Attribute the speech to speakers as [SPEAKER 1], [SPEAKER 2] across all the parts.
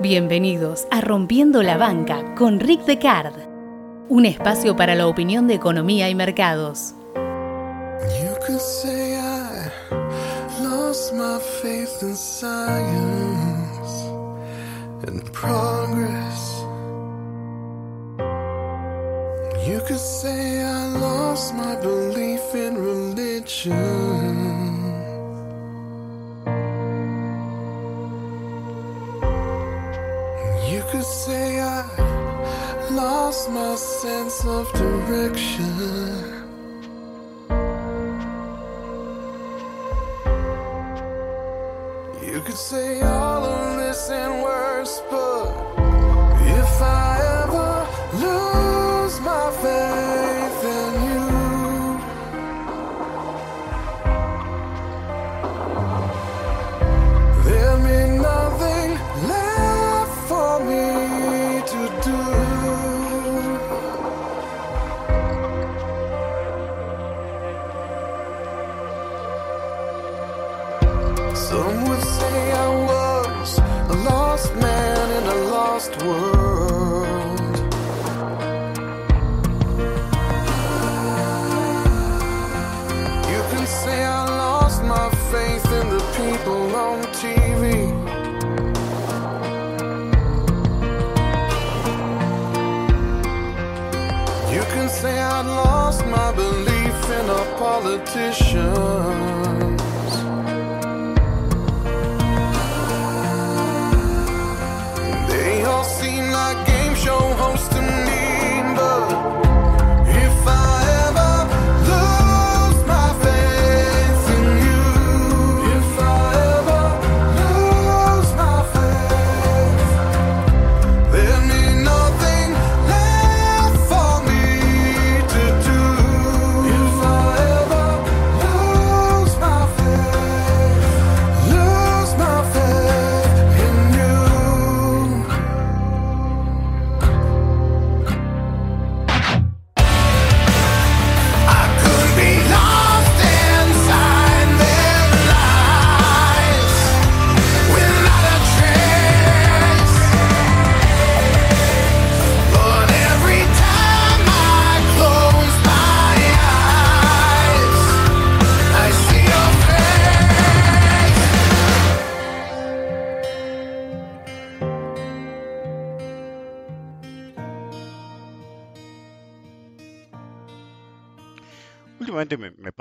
[SPEAKER 1] Bienvenidos a Rompiendo la Banca con Rick Decard, un espacio para la opinión de economía y mercados.
[SPEAKER 2] Lost sense of direction. You could say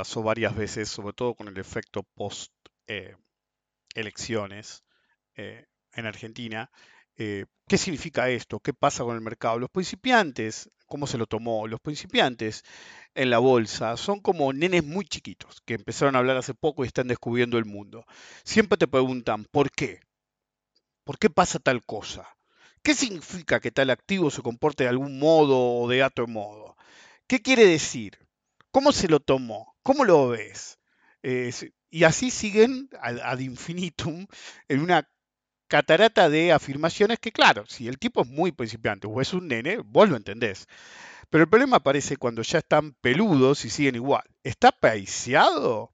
[SPEAKER 3] pasó varias veces, sobre todo con el efecto post eh, elecciones eh, en Argentina. eh, ¿qué significa esto? ¿Qué pasa con el mercado? Los principiantes, ¿cómo se lo tomó? Los principiantes en la bolsa son como nenes muy chiquitos que empezaron a hablar hace poco y están descubriendo el mundo. Siempre te preguntan, ¿por qué? ¿Por qué pasa tal cosa? ¿Qué significa que tal activo se comporte de algún modo o de otro modo? ¿Qué quiere decir? ¿Cómo se lo tomó? ¿Cómo lo ves? Eh, y así siguen ad, ad infinitum en una catarata de afirmaciones que, claro, si el tipo es muy principiante o es un nene, vos lo entendés. Pero el problema aparece cuando ya están peludos y siguen igual. ¿Está paiciado?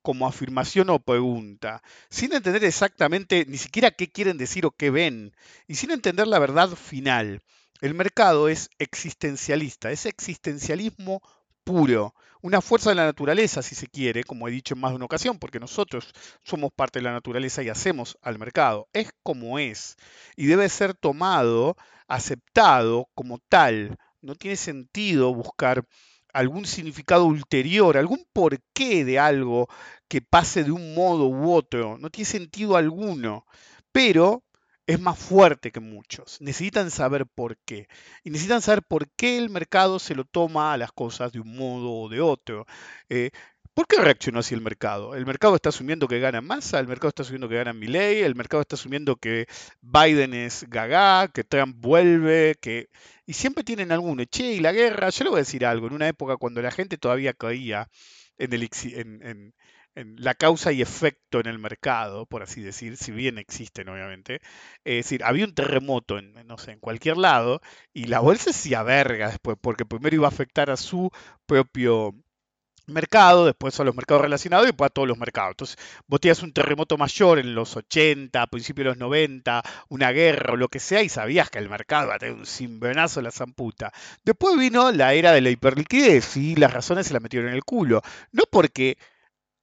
[SPEAKER 3] como afirmación o pregunta, sin entender exactamente ni siquiera qué quieren decir o qué ven, y sin entender la verdad final. El mercado es existencialista, es existencialismo puro, una fuerza de la naturaleza, si se quiere, como he dicho en más de una ocasión, porque nosotros somos parte de la naturaleza y hacemos al mercado. Es como es, y debe ser tomado, aceptado como tal. No tiene sentido buscar algún significado ulterior, algún porqué de algo que pase de un modo u otro. No tiene sentido alguno, pero es más fuerte que muchos. Necesitan saber por qué. Y necesitan saber por qué el mercado se lo toma a las cosas de un modo o de otro. Eh, ¿Por qué reaccionó así el mercado? El mercado está asumiendo que gana Massa, el mercado está asumiendo que gana Milley, el mercado está asumiendo que Biden es gaga, que Trump vuelve, que... Y siempre tienen alguno. Che, y la guerra, yo le voy a decir algo, en una época cuando la gente todavía creía en, el, en la causa y efecto en el mercado, por así decir, si bien existen obviamente, es decir, había un terremoto en, no sé, en cualquier lado y la bolsa se hacía verga después, porque primero iba a afectar a su propio mercado, después a los mercados relacionados y después a todos los mercados. Entonces, vos tenías un terremoto mayor en los 80, a principios de los 90, una guerra o lo que sea, y sabías que el mercado iba a tener un cimbronazo la zamputa. Después vino la era de la hiperliquidez y las razones se la metieron en el culo. No porque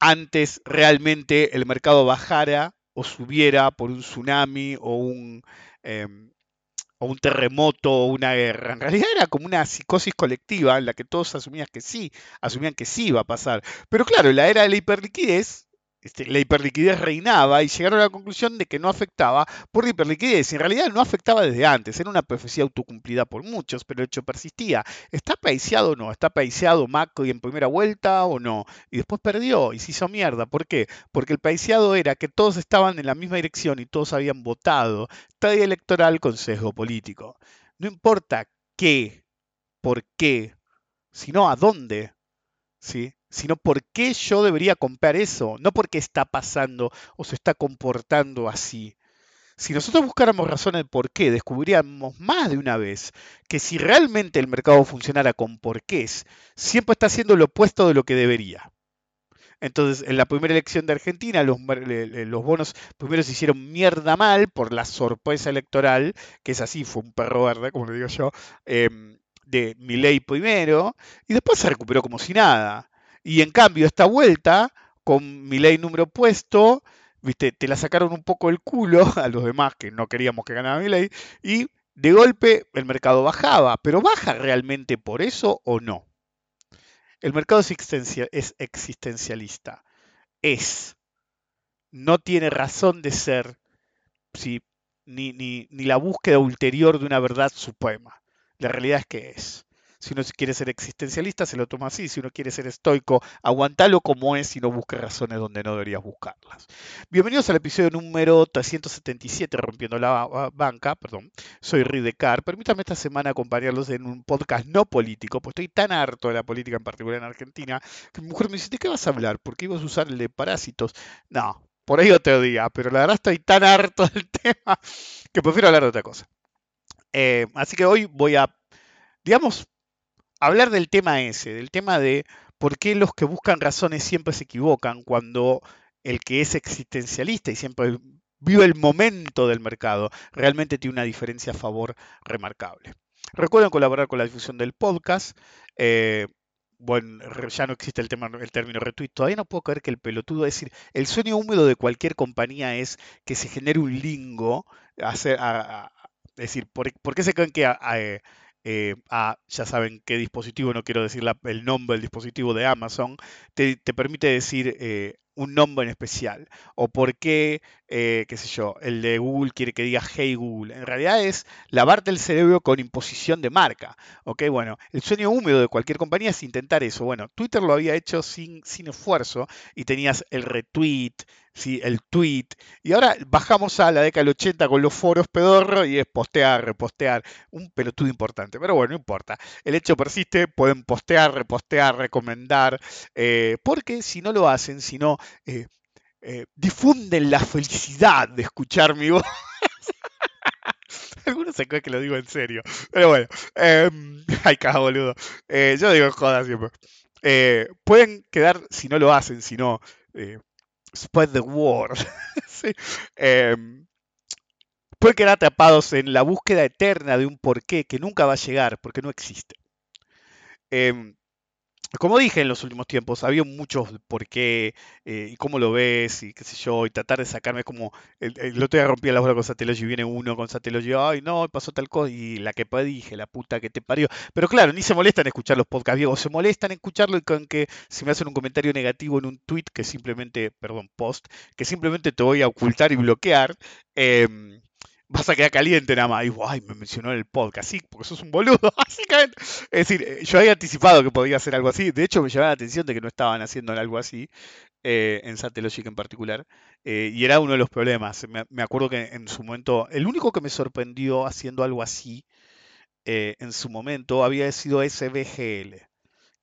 [SPEAKER 3] antes realmente el mercado bajara o subiera por un tsunami o un... em, o un terremoto o una guerra. En realidad era como una psicosis colectiva en la que todos asumían que sí, asumían que sí iba a pasar. Pero claro, la era de la hiperliquidez, este, la hiperliquidez reinaba y llegaron a la conclusión de que no afectaba por la hiperliquidez. En realidad no afectaba desde antes, era una profecía autocumplida por muchos, pero el hecho persistía. ¿Está paiciado o no? ¿Está paiciado Macri en primera vuelta o no? Y después perdió y se hizo mierda. ¿Por qué? Porque el paiciado era que todos estaban en la misma dirección y todos habían votado. Tarea electoral con sesgo político. No importa qué, por qué, sino a dónde. ¿Sí? Sino por qué yo debería comprar eso, no porque está pasando o se está comportando así. Si nosotros buscáramos razones de por qué, descubriríamos más de una vez que si realmente el mercado funcionara con porqués, siempre está haciendo lo opuesto de lo que debería. Entonces, en la primera elección de Argentina, los, bonos primero se hicieron mierda mal por la sorpresa electoral, que es así, fue un perro verde, como le digo yo, eh, de Milei primero, y después se recuperó como si nada. Y en cambio, esta vuelta, con mi ley número puesto, viste, te la sacaron un poco el culo a los demás que no queríamos que ganara mi ley, y de golpe el mercado bajaba. ¿Pero baja realmente por eso o no? El mercado es, existencialista. Es. No tiene razón de ser ¿sí? ni, ni la búsqueda ulterior de una verdad suprema. La realidad es que es. Si uno quiere ser existencialista, se lo toma así. Si uno quiere ser estoico, aguantalo como es y no busque razones donde no deberías buscarlas. Bienvenidos al episodio número 377, Rompiendo la Banca. Perdón, soy Ridecar. Permítame esta semana acompañarlos en un podcast no político, pues estoy tan harto de la política, en particular en Argentina, que mi mujer me dice, ¿de qué vas a hablar? ¿Por qué ibas a usar el de parásitos? No, por ahí otro día, pero la verdad estoy tan harto del tema que prefiero hablar de otra cosa. Eh, así que hoy voy a, digamos, hablar del tema ese, del tema de por qué los que buscan razones siempre se equivocan cuando el que es existencialista y siempre vive el momento del mercado realmente tiene una diferencia a favor remarcable. Recuerden colaborar con la difusión del podcast. Eh, bueno, ya no existe el, tema, el término retweet. Todavía no puedo creer que el pelotudo, es decir, el sueño húmedo de cualquier compañía es que se genere un lingo. Hacer, es decir, ¿por, qué se creen que eh, eh, a, ya saben qué dispositivo, no quiero decir el nombre del dispositivo de Amazon, te, permite decir eh, un nombre en especial. O por qué, eh, qué sé yo, el de Google quiere que diga Hey Google. En realidad es lavarte el cerebro con imposición de marca. ¿ok? Bueno, el sueño húmedo de cualquier compañía es intentar eso. Bueno, Twitter lo había hecho sin, sin esfuerzo y tenías el retweet, ¿sí? el tweet. Y ahora bajamos a la década del 80 con los foros pedorro y es postear, repostear. Un pelotudo importante, pero bueno, no importa. El hecho persiste, pueden postear, repostear, recomendar, eh, porque si no lo hacen, si no eh, eh, difunden la felicidad de escuchar mi voz. Algunos se creen que lo digo en serio. Pero bueno. Em, ay, caja boludo. yo digo joda siempre. pueden quedar, si no lo hacen, si no spread the word. Em, pueden quedar atrapados en la búsqueda eterna de un porqué que nunca va a llegar, porque no existe. Como dije en los últimos tiempos, había muchos por qué eh, y cómo lo ves y qué sé yo, y tratar de sacarme como. El, el otro día rompía la bola con Satellogy y viene uno con Satellogy, ay no, pasó tal cosa, y la que dije, la puta que te parió. Pero claro, ni se molestan escuchar los podcasts viejos, se molestan escucharlo y con que si me hacen un comentario negativo en un tweet que simplemente, perdón, post, que simplemente te voy a ocultar y bloquear. Eh, vas a quedar caliente nada más. Y ay, me mencionó en el podcast, sí, porque sos un boludo, básicamente. Es decir, eh, yo había anticipado que podía hacer algo así. De hecho, me llamaba la atención de que no estaban haciendo algo así, eh, en Satellogic en particular. Eh, y era uno de los problemas. Me, acuerdo que en su momento, el único que me sorprendió haciendo algo así, en su momento, había sido SBGL.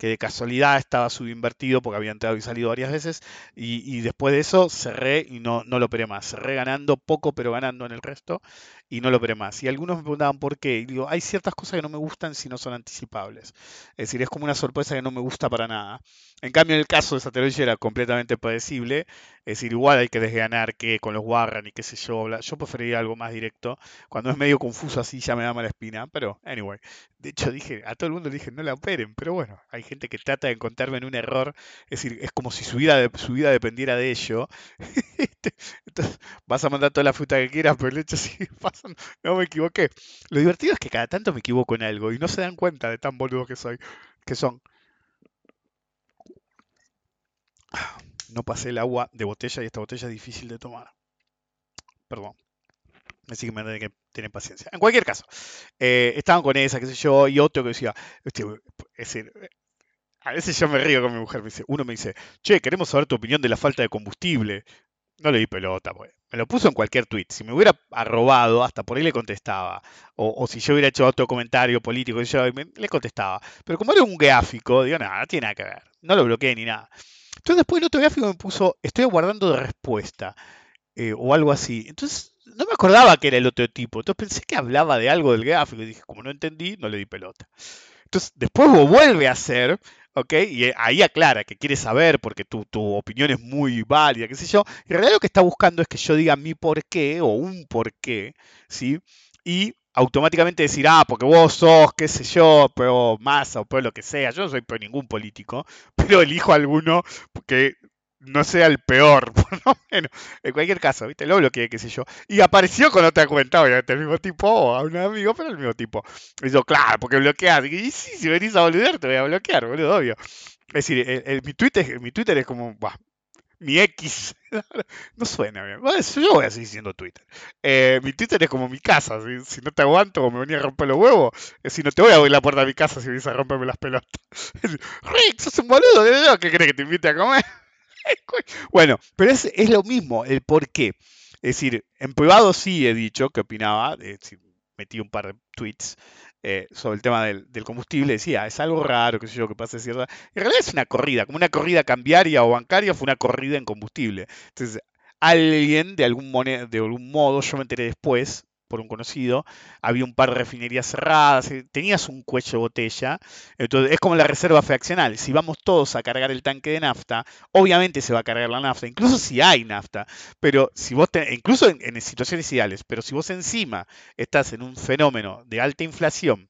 [SPEAKER 3] Que de casualidad estaba subinvertido porque había entrado y salido varias veces, y, después de eso cerré y no, no lo operé más. Cerré ganando poco, pero ganando en el resto, y no lo operé más. Y algunos me preguntaban por qué. Y digo, hay ciertas cosas que no me gustan si no son anticipables. Es decir, es como una sorpresa que no me gusta para nada. En cambio, en el caso de Satelloid era completamente predecible. Es decir, igual hay que desganar que con los Warren y qué sé yo. Yo preferiría algo más directo. Cuando es medio confuso así ya me da mala espina. Pero, anyway. De hecho, dije, a todo el mundo le dije, no la operen. Pero bueno, hay gente que trata de encontrarme en un error. Es decir, es como si su vida, su vida dependiera de ello. Este, Entonces, vas a mandar toda la fruta que quieras, pero el hecho sigue pasando. No me equivoqué. Lo divertido es que cada tanto me equivoco en algo y no se dan cuenta de tan boludo que soy. Que son. No pasé el agua de botella y esta botella es difícil de tomar. Perdón. Así que me tienen que tener paciencia. En cualquier caso, eh, estaban con esa, qué sé yo, y otro que decía, este, es decir, a veces yo me río con mi mujer, me dice, uno me dice, che, queremos saber tu opinión de la falta de combustible. No le di pelota, pues. Me lo puso en cualquier tweet. Si me hubiera arrobado, hasta por ahí le contestaba. O, o si yo hubiera hecho otro comentario político, yo me- le contestaba. Pero como era un gráfico, digo, nada, no tiene nada que ver. No lo bloqueé ni nada. Entonces después el otro gráfico me puso, estoy aguardando de respuesta. eh, o algo así. Entonces no me acordaba que era el otro tipo. Entonces pensé que hablaba de algo del gráfico. Y dije, como no entendí, no le di pelota. Entonces, después lo vuelve a hacer, ¿ok? Y eh, ahí aclara que quiere saber porque tu, tu opinión es muy válida, qué sé yo. Y en realidad lo que está buscando es que yo diga mi por qué o un por qué, ¿sí? Y automáticamente decir, ah, porque vos sos, qué sé yo, pero masa o pero lo que sea. Yo no soy pro ningún político, pero elijo alguno que no sea el peor, por lo menos. En cualquier caso, ¿viste? Lo bloqueé, qué sé yo. Y apareció con otra cuenta, obviamente, el mismo tipo, o a un amigo, pero el mismo tipo. Y yo, claro, porque bloqueas. Y sí, si venís a boludear, te voy a bloquear, boludo, obvio. Es decir, mi, Twitter, mi Twitter es como, bah, mi X. no suena bien. Yo voy a seguir siendo Twitter. Eh, mi Twitter es como mi casa. Si, no te aguanto o me venía a romper los huevos, es si no te voy a abrir la puerta de mi casa si vienes a romperme las pelotas. Rick, sos un boludo, ¿qué, querés que te invite a comer? Bueno, pero es, es lo mismo, el por qué. Es decir, en privado sí he dicho que opinaba, metí un par de tweets eh, sobre el tema del, del combustible, decía, es algo raro, qué sé yo, que pase cierta... En realidad es una corrida, como una corrida cambiaria o bancaria, fue una corrida en combustible. Entonces, alguien, de algún, de algún modo, yo me enteré después, por un conocido, había un par de refinerías cerradas, eh, tenías un cuello de botella, entonces es como la reserva fraccional, si vamos todos a cargar el tanque de nafta, obviamente se va a cargar la nafta, incluso si hay nafta, pero si vos, te- incluso en, en situaciones ideales, pero si vos encima estás en un fenómeno de alta inflación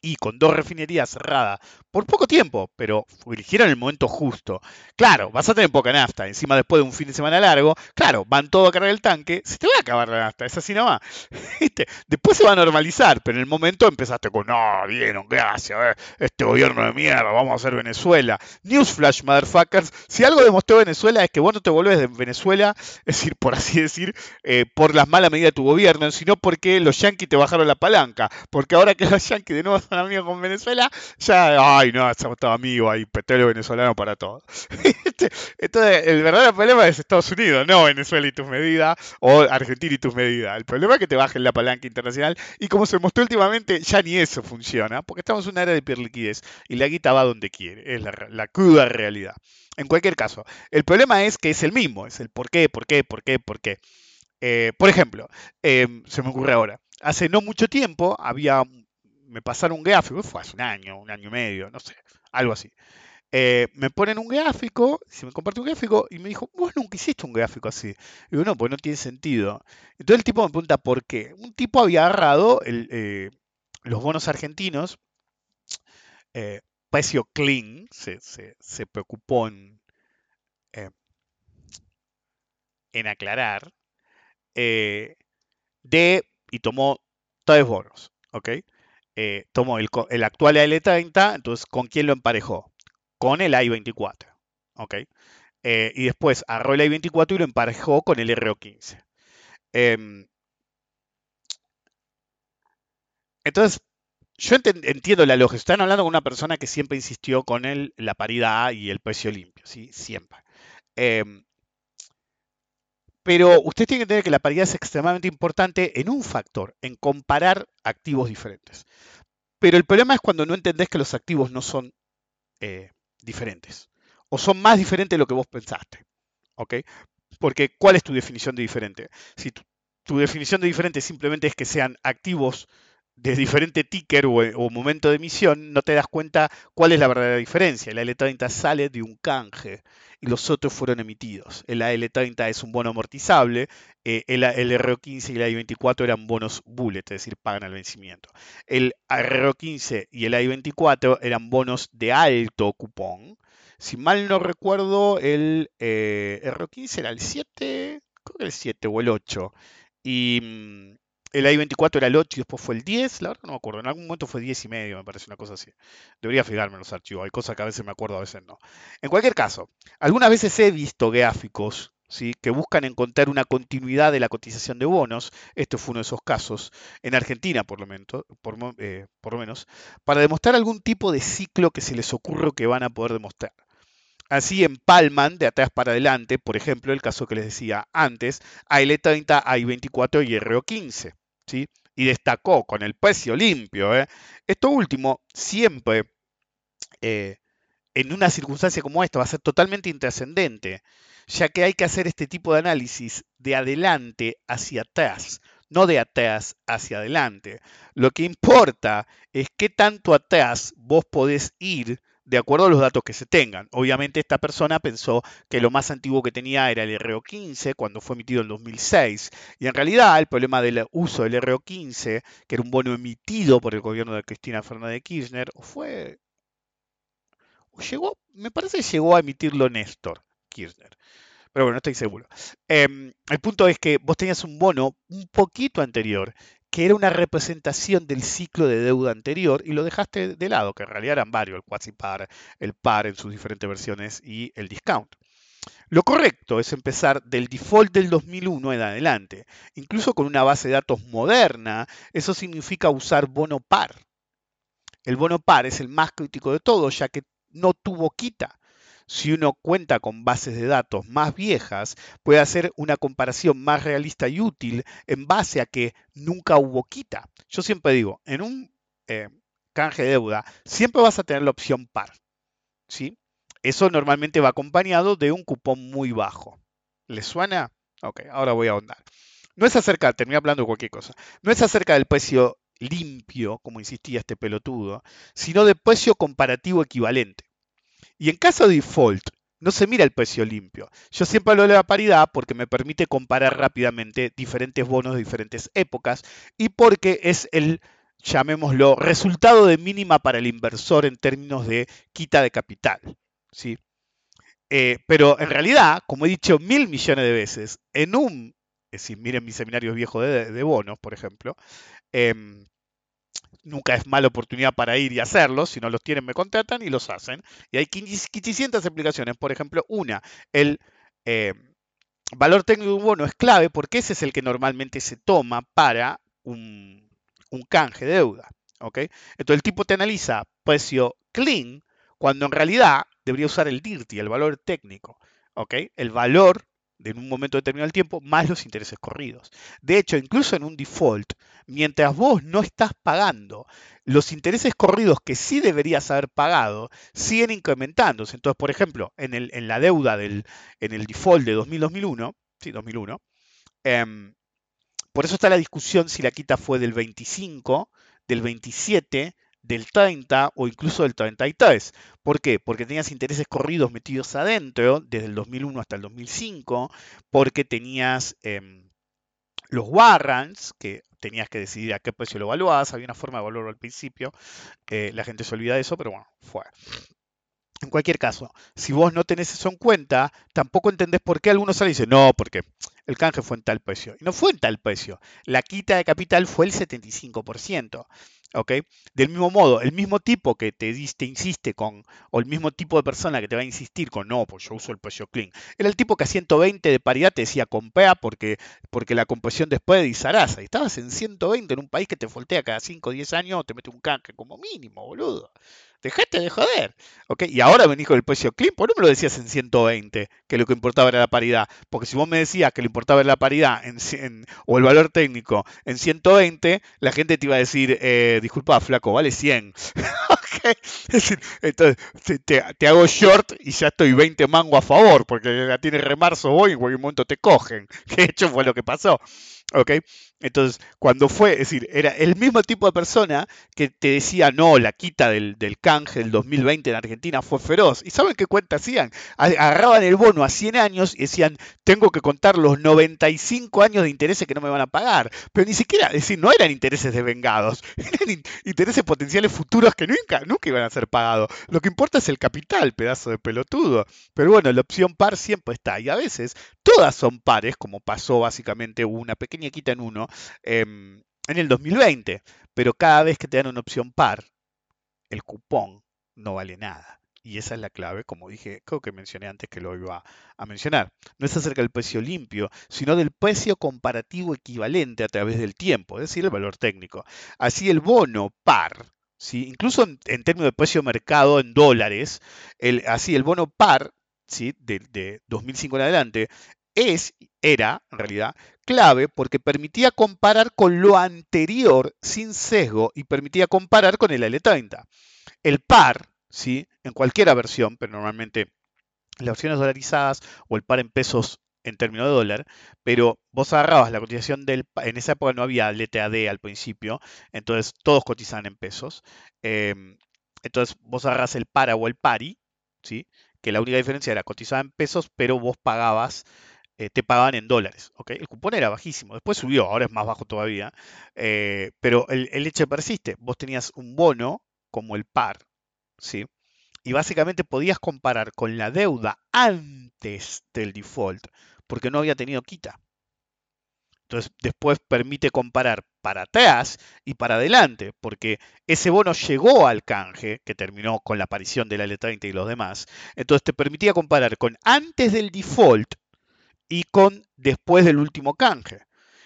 [SPEAKER 3] y con dos refinerías cerradas por poco tiempo, pero eligieron el momento justo. Claro, vas a tener poca nafta, encima después de un fin de semana largo, claro, van todos a cargar el tanque, se te va a acabar la nafta, es así nomás. ¿Viste? Después se va a normalizar, pero en el momento empezaste con, no, vieron, gracias, eh, este gobierno de mierda, vamos a hacer Venezuela. Newsflash, motherfuckers, si algo demostró Venezuela es que vos no te volvés de Venezuela, es decir, por así decir, eh, por las malas medidas de tu gobierno, sino porque los yanquis te bajaron la palanca. Porque ahora que los yanquis de nuevo son amigos con Venezuela, ya, ay, no, somos todos amigos, hay petróleo venezolano para todos. Este, Entonces, el verdadero problema es Estados Unidos, no Venezuela y tus medidas, o Argentina y tus medidas. El problema es que te bajen la palanca internacional, y como se mostró últimamente, ya ni eso funciona, porque estamos en una era de hiperliquidez, y la guita va donde quiere, es la, cruda realidad. En cualquier caso, el problema es que es el mismo, es el por qué, por qué, por qué, por qué. Eh, por ejemplo, em, se me ocurre ahora, hace no mucho tiempo había, me pasaron un gráfico, fue hace un año, un año y medio, no sé, algo así. Eh, me ponen un gráfico, se me comparte un gráfico y me dijo, vos nunca hiciste un gráfico así. Y digo, no, pues no tiene sentido. Entonces el tipo me pregunta por qué. Un tipo había agarrado eh, los bonos argentinos, eh, precio clean, se, se- se preocupó en, eh, en aclarar, de, y tomó tres bonos, ¿ok? Eh, tomó el, el actual AL30, entonces, ¿con quién lo emparejó? Con el AI-24, ¿ok? Eh, y después agarró el AI-24 y lo emparejó con el RO15. Em, entonces, yo entiendo la lógica. Están hablando con una persona que siempre insistió con el, la paridad y el precio limpio, ¿sí? Siempre. Em, pero usted tiene que entender que la paridad es extremadamente importante en un factor, en comparar activos diferentes. Pero el problema es cuando no entendés que los activos no son eh, diferentes. O son más diferentes de lo que vos pensaste. ¿Ok? Porque, ¿cuál es tu definición de diferente? Si tu, definición de diferente simplemente es que sean activos de diferente ticker o, momento de emisión, no te das cuenta cuál es la verdadera diferencia. El AL30 sale de un canje y los otros fueron emitidos. El AL30 es un bono amortizable, eh, el, el, RO15 y el AI24 eran bonos bullet, es decir, pagan al vencimiento. El RO15 y el AI24 eran bonos de alto cupón. Si mal no recuerdo, el eh, RO15 era el 7, creo que el 7 o el 8. Y mm, el I-24 era el 8 y después fue el 10, la verdad no me acuerdo, en algún momento fue 10 y medio, me parece una cosa así. Debería fijarme en los archivos, hay cosas que a veces me acuerdo, a veces no. En cualquier caso, algunas veces he visto gráficos ¿sí? que buscan encontrar una continuidad de la cotización de bonos, este fue uno de esos casos, en Argentina por lo, por, eh, por lo menos, para demostrar algún tipo de ciclo que se les ocurre que van a poder demostrar. Así empalman de atrás para adelante, por ejemplo, el caso que les decía antes, AL30, AI24 y RO15. ¿sí? Y destacó con el precio limpio. ¿eh? Esto último siempre, eh, en una circunstancia como esta, va a ser totalmente intrascendente, ya que hay que hacer este tipo de análisis de adelante hacia atrás, no de atrás hacia adelante. Lo que importa es qué tanto atrás vos podés ir de acuerdo a los datos que se tengan. Obviamente esta persona pensó que lo más antiguo que tenía era el RO15 cuando fue emitido en 2006 y en realidad el problema del uso del RO15, que era un bono emitido por el gobierno de Cristina Fernández de Kirchner, fue llegó, me parece que llegó a emitirlo Néstor Kirchner. Pero bueno, no estoy seguro. Eh, el punto es que vos tenías un bono un poquito anterior que era una representación del ciclo de deuda anterior y lo dejaste de lado, que en realidad eran varios, el quasi par, el par en sus diferentes versiones y el discount. Lo correcto es empezar del default del 2001 en adelante, incluso con una base de datos moderna, eso significa usar bono par. El bono par es el más crítico de todos, ya que no tuvo quita si uno cuenta con bases de datos más viejas, puede hacer una comparación más realista y útil en base a que nunca hubo quita. Yo siempre digo, en un eh, canje de deuda, siempre vas a tener la opción par. ¿sí? Eso normalmente va acompañado de un cupón muy bajo. ¿Les suena? Ok, ahora voy a ahondar. No es acerca, terminé hablando de cualquier cosa, no es acerca del precio limpio, como insistía este pelotudo, sino de precio comparativo equivalente. Y en caso de default, no se mira el precio limpio. Yo siempre hablo de la paridad porque me permite comparar rápidamente diferentes bonos de diferentes épocas y porque es el, llamémoslo, resultado de mínima para el inversor en términos de quita de capital. ¿sí? Eh, pero en realidad, como he dicho mil millones de veces, en un, es decir, miren mis seminarios viejos de, bonos, por ejemplo, eh, nunca es mala oportunidad para ir y hacerlo. Si no los tienen, me contratan y los hacen. Y hay 500 aplicaciones. Por ejemplo, una, el eh, valor técnico de un bono es clave porque ese es el que normalmente se toma para un, un canje de deuda. ¿okay? Entonces el tipo te analiza precio clean cuando en realidad debería usar el DIRTI, el valor técnico. ¿okay? El valor en un momento determinado del tiempo, más los intereses corridos. De hecho, incluso en un default, mientras vos no estás pagando, los intereses corridos que sí deberías haber pagado siguen incrementándose. Entonces, por ejemplo, en, el, en la deuda del en el default de 2000-2001, sí, 2001, eh, por eso está la discusión si la quita fue del 25, del 27, del 30 o incluso del 33. ¿Por qué? Porque tenías intereses corridos metidos adentro desde el 2001 hasta el 2005, porque tenías eh, los warrants, que tenías que decidir a qué precio lo evaluabas, había una forma de evaluarlo al principio, eh, la gente se olvida de eso, pero bueno, fue. En cualquier caso, si vos no tenés eso en cuenta, tampoco entendés por qué algunos salen y dicen, no, porque el canje fue en tal precio. Y no fue en tal precio. La quita de capital fue el 75%. ¿Ok? Del mismo modo, el mismo tipo que te, te insiste con, o el mismo tipo de persona que te va a insistir con, no, pues yo uso el precio clean, era el tipo que a 120 de paridad te decía compea porque, porque la compresión después de Isarasa, y estabas en 120 en un país que te voltea cada 5 o 10 años, te mete un canje como mínimo, boludo. Dejate de joder. ¿ok? Y ahora venís con el precio clean, ¿por qué no me lo decías en 120? Que lo que importaba era la paridad. Porque si vos me decías que lo importaba era la paridad en, o el valor técnico en 120, la gente te iba a decir, eh, disculpa, flaco, vale 100. Ok, Es decir, entonces te hago short y ya estoy 20 mango a favor, porque la tiene remarzo hoy y en cualquier momento te cogen. Que de hecho fue lo que pasó. ¿Ok? Entonces, cuando fue, es decir, era el mismo tipo de persona que te decía, no, la quita del, del canje del 2020 en Argentina fue feroz. ¿Y saben qué cuenta hacían? Agarraban el bono a 100 años y decían, tengo que contar los 95 años de intereses que no me van a pagar. Pero ni siquiera, es decir, no eran intereses desvengados, eran in- intereses potenciales futuros que nunca, nunca iban a ser pagados. Lo que importa es el capital, pedazo de pelotudo. Pero bueno, la opción par siempre está. Y a veces todas son pares, como pasó básicamente una pequeña quita en uno em, en el 2020. Pero cada vez que te dan una opción par, el cupón no vale nada. Y esa es la clave, como dije, creo que mencioné antes que lo iba a mencionar. No es acerca del precio limpio, sino del precio comparativo equivalente a través del tiempo, es decir, el valor técnico. Así el bono par, ¿sí? incluso en, en términos de precio de mercado en dólares, el, así el bono par ¿sí? de, de 2005 en adelante es, era en realidad clave porque permitía comparar con lo anterior sin sesgo y permitía comparar con el L30. El par, ¿sí? en cualquier versión, pero normalmente las versiones dolarizadas o el par en pesos en términos de dólar, pero vos agarrabas la cotización del en esa época no había LTAD al principio, entonces todos cotizaban en pesos. em, entonces vos agarras el para o el pari, ¿sí? que la única diferencia era cotizaba en pesos, pero vos pagabas, eh, te pagaban en dólares. ¿ok? El cupón era bajísimo, después subió, ahora es más bajo todavía, eh, pero el, hecho persiste. Vos tenías un bono como el par, ¿sí? y básicamente podías comparar con la deuda antes del default, porque no había tenido quita. Entonces, después permite comparar para atrás y para adelante, porque ese bono llegó al canje, que terminó con la aparición de la L30 y los demás. Entonces, te permitía comparar con antes del default y con después del último canje.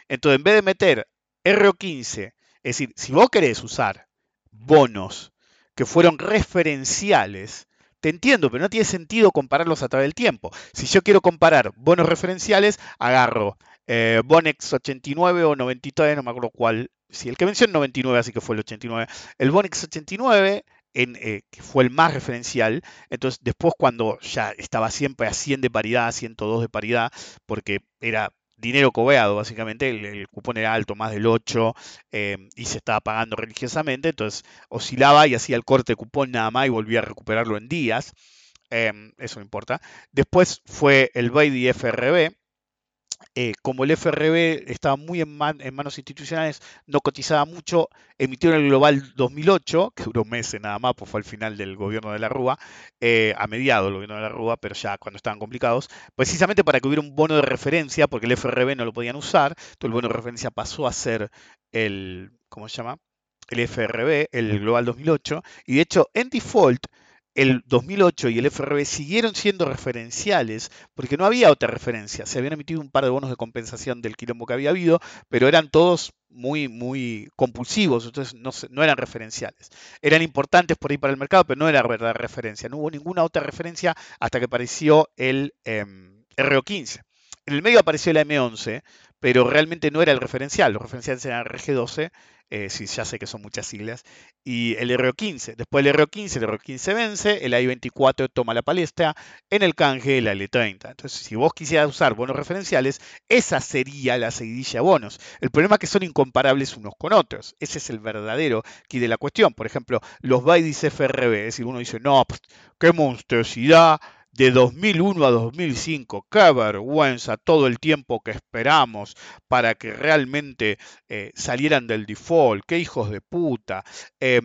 [SPEAKER 3] Entonces, en vez de meter RO15, es decir, si vos querés usar bonos que fueron referenciales, te entiendo, pero no tiene sentido compararlos a través del tiempo. Si yo quiero comparar bonos referenciales, agarro eh, Bonex 89 o 93, no me acuerdo cuál. Sí, el que mencioné 99, así que fue el 89. El Bonex 89, eh, que fue el más referencial. Entonces, después cuando ya estaba siempre a 100 de paridad, a 102 de paridad, porque era dinero cobeado, básicamente, el, cupón era alto, más del 8, eh, y se estaba pagando religiosamente, entonces oscilaba y hacía el corte de cupón nada más y volvía a recuperarlo en días. em, eso no importa. Después fue el Baby FRB. Eh, como el FRB estaba muy en, man- en manos institucionales, no cotizaba mucho, emitieron el Global 2008, que duró meses nada más, pues fue al final del gobierno de la Rúa, eh, a mediados del gobierno de la Rúa, pero ya cuando estaban complicados, precisamente para que hubiera un bono de referencia, porque el FRB no lo podían usar, entonces el bono de referencia pasó a ser el, ¿cómo se llama? El FRB, el Global 2008, y de hecho en default el 2008 y el FRB siguieron siendo referenciales porque no había otra referencia. Se habían emitido un par de bonos de compensación del quilombo que había habido, pero eran todos muy, muy compulsivos, entonces no, eran referenciales. Eran importantes por ahí para el mercado, pero no era verdad referencia. No hubo ninguna otra referencia hasta que apareció el em, RO15. En el medio apareció el M11, pero realmente no era el referencial. Los referenciales eran RG12, eh, sí, ya sé que son muchas siglas, y el RO15. Después del RO15, el RO15 vence, el AI24 toma la palestra, en el canje la L30. Entonces, si vos quisieras usar bonos referenciales, esa sería la seguidilla bonos. El problema es que son incomparables unos con otros. Ese es el verdadero key de la cuestión. Por ejemplo, los Baidis FRB, es decir, uno dice, no, pues, qué monstruosidad de 2001 a 2005, qué vergüenza todo el tiempo que esperamos para que realmente eh, salieran del default, qué hijos de puta. Eh,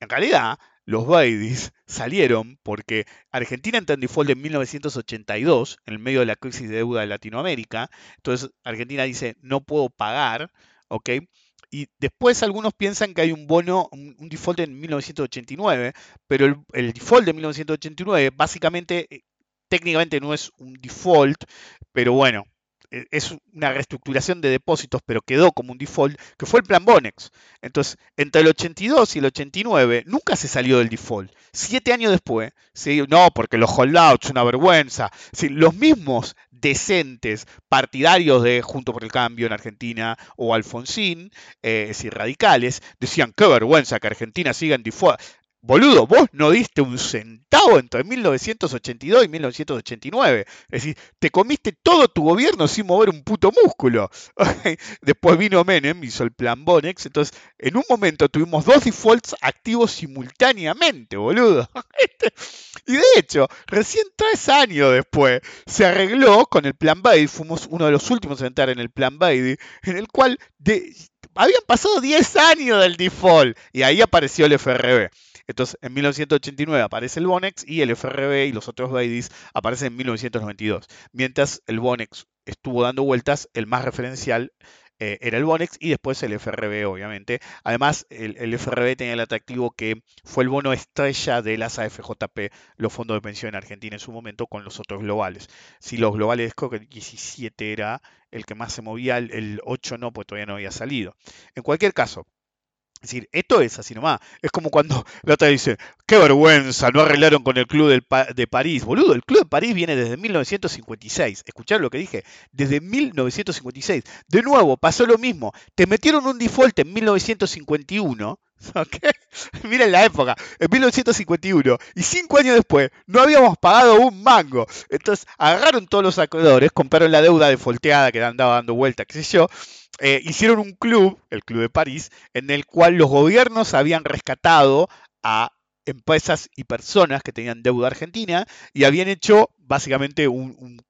[SPEAKER 3] en realidad, los Baidis salieron porque Argentina entró en default en 1982, en el medio de la crisis de deuda de Latinoamérica. Entonces, Argentina dice, no puedo pagar, ¿ok? Y después algunos piensan que hay un bono, un, un default en 1989, pero el, el default de 1989 básicamente, eh, técnicamente no es un default, pero bueno, eh, es una reestructuración de depósitos, pero quedó como un default, que fue el plan Bonex. Entonces, entre el 82 y el 89 nunca se salió del default. Siete años después, ¿sí? no, porque los holdouts una vergüenza. Los mismos decentes partidarios de Junto por el Cambio en Argentina o Alfonsín, eh, es decir, radicales, decían, qué vergüenza que Argentina siga en default. Boludo, vos no diste un centavo entre 1982 y 1989. Es decir, te comiste todo tu gobierno sin mover un puto músculo. Después vino Menem, hizo el plan Bonex. Entonces, en un momento tuvimos dos defaults activos simultáneamente, boludo. y de hecho, recién tres años después se arregló con el plan Bailey. Fuimos uno de los últimos a entrar en el plan Bailey, en el cual de, habían pasado 10 años del default. Y ahí apareció el FRB. Entonces, en 1989 aparece el Bonex y el FRB y los otros BIDs aparecen en 1992. Mientras el Bonex estuvo dando vueltas, el más referencial eh, era el Bonex y después el FRB, obviamente. Además, el, FRB tenía el atractivo que fue el bono estrella de las AFJP, los fondos de pensión en Argentina en su momento, con los otros globales. Si los globales, creo que el 17 era el que más se movía, el 8 no, pues todavía no había salido. En cualquier caso, es decir, esto es así nomás. Es como cuando la otra dice, qué vergüenza, no arreglaron con el Club de París. Boludo, el Club de París viene desde 1956. ¿Escucharon lo que dije? Desde 1956. De nuevo, pasó lo mismo. Te metieron un default en 1951. ¿Ok? Miren la época, en 1951, y cinco años después no habíamos pagado un mango. Entonces agarraron todos los acreedores, compraron la deuda defolteada que andaba dando vuelta, qué sé yo, eh, hicieron un club, el Club de París, en el cual los gobiernos habían rescatado a empresas y personas que tenían deuda argentina y habían hecho básicamente un,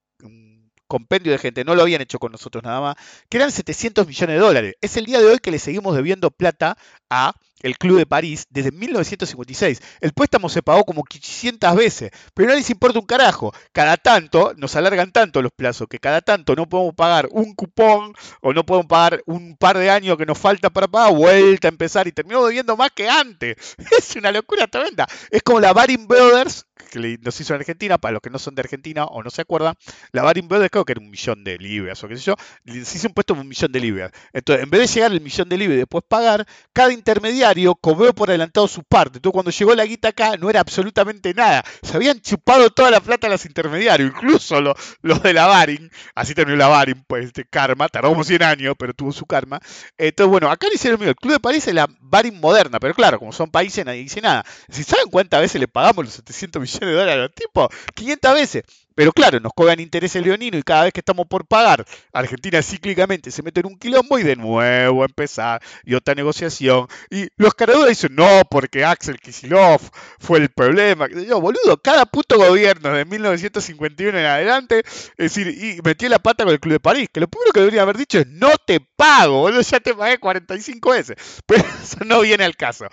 [SPEAKER 3] compendio de gente, no lo habían hecho con nosotros nada más, que eran 700 millones de dólares. Es el día de hoy que le seguimos debiendo plata a el Club de París desde 1956. El préstamo se pagó como 500 veces, pero no les importa un carajo. Cada tanto, nos alargan tanto los plazos, que cada tanto no podemos pagar un cupón o no podemos pagar un par de años que nos falta para pagar, vuelta a empezar y terminamos debiendo más que antes. Es una locura tremenda. Es como la Baring Brothers que nos hizo en Argentina, para los que no son de Argentina o no se acuerdan, la Baring Brothers creo que era un millón de libras o qué sé yo, les hizo un puesto un millón de libras. Entonces, en vez de llegar el millón de libras y después pagar, cada intermediario cobró por adelantado su parte. Entonces, cuando llegó la guita acá, no era absolutamente nada. Se habían chupado toda la plata a los intermediarios, incluso los, de la Baring. Así terminó la Baring, pues, este karma. Tardó como 100 años, pero tuvo su karma. Entonces, bueno, acá le hicieron. El Club de París es la Baring moderna, pero claro, como son países, nadie dice nada. Si saben cuántas veces le pagamos los 700 millones de dólares tipos, 500 veces. Pero claro, nos cobran intereses leonino y cada vez que estamos por pagar, Argentina cíclicamente se mete en un quilombo y de nuevo empezar y otra negociación. Y los cargadores dicen, no, porque Axel Kisilov fue el problema. Yo, boludo, cada puto gobierno de 1951 en adelante, es decir, y metió la pata con el Club de París, que lo primero que debería haber dicho es, no te pago, boludo, ya te pagué 45 veces. Pero eso no viene al caso.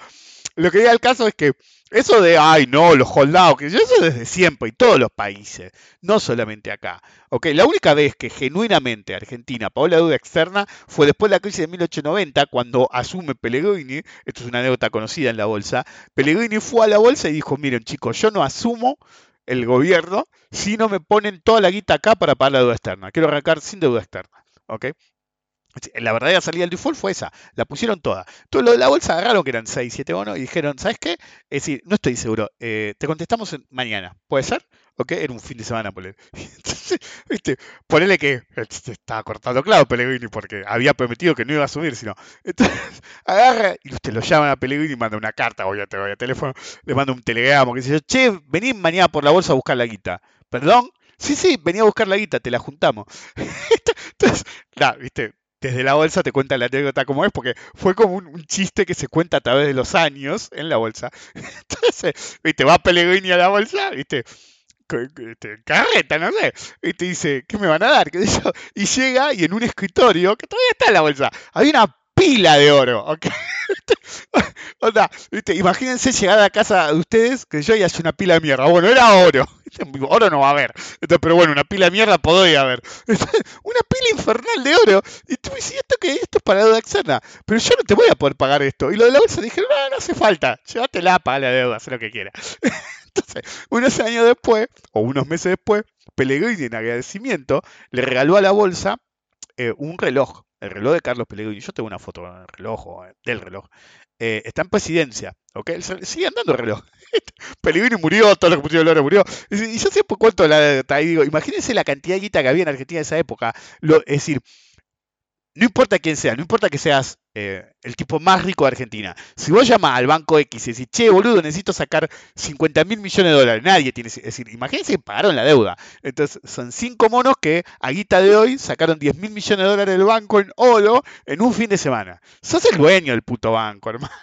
[SPEAKER 3] Lo que viene al caso es que eso de, ay, no, los que eso desde siempre y todos los países, no solamente acá. Okay, la única vez que genuinamente Argentina pagó la deuda externa fue después de la crisis de 1890, cuando asume Pellegrini, esto es una anécdota conocida en la bolsa, Pellegrini fue a la bolsa y dijo, miren chicos, yo no asumo el gobierno si no me ponen toda la guita acá para pagar la deuda externa. Quiero arrancar sin deuda externa. ¿ok? La verdadera salida del default fue esa, la pusieron toda. Todo lo de la bolsa agarraron que eran 6, 7 bonos y dijeron, ¿sabes qué? Es decir, no estoy seguro, eh, te contestamos mañana, ¿puede ser? ¿Ok? Era un fin de semana, ponele. Entonces, ¿viste? Ponele que este, estaba cortando claro Pellegrini porque había prometido que no iba a subir, sino. Entonces, agarra y usted lo llaman a Pellegrini y manda una carta, voy a, voy a teléfono, le manda un telegrama, que dice, che, vení mañana por la bolsa a buscar la guita. ¿Perdón? Sí, sí, venía a buscar la guita, te la juntamos. Entonces, claro, viste, desde la bolsa te cuenta la anécdota como es, porque fue como un, chiste que se cuenta a través de los años en la bolsa. Entonces, viste, va Pellegrini a la bolsa, viste, este, carreta, no sé, y te dice, ¿qué me van a dar? Y llega y en un escritorio, que todavía está en la bolsa, hay una pila de oro, ¿ok? Onda, ¿viste? Imagínense llegar a la casa de ustedes que yo ya una pila de mierda. Bueno, era oro. Oro no va a haber. pero bueno, una pila de mierda podría haber. una pila infernal de oro. Y tú me dices, ¿esto qué? Esto es para deuda externa. Pero yo no te voy a poder pagar esto. Y lo de la bolsa dije, no, no hace falta. Llévatela, paga la deuda, haz lo que quieras. Entonces, unos años después, o unos meses después, Pellegrini en agradecimiento le regaló a la bolsa eh, un reloj el reloj de Carlos Pellegrini, yo tengo una foto del reloj, del reloj, eh, está en presidencia, ¿ok? Sigue andando el reloj. Pellegrini murió, todo lo que pusieron el murió. Y yo siempre cuento la ahí digo, imagínense la cantidad de guita que había en Argentina en esa época. es decir, no importa quién sea, no importa que seas eh, el tipo más rico de Argentina. Si vos llamas al banco X y decís, che, boludo, necesito sacar 50 mil millones de dólares, nadie tiene. Es decir, imagínense que pagaron la deuda. Entonces, son cinco monos que a guita de hoy sacaron 10 mil millones de dólares del banco en oro en un fin de semana. Sos el dueño del puto banco, hermano.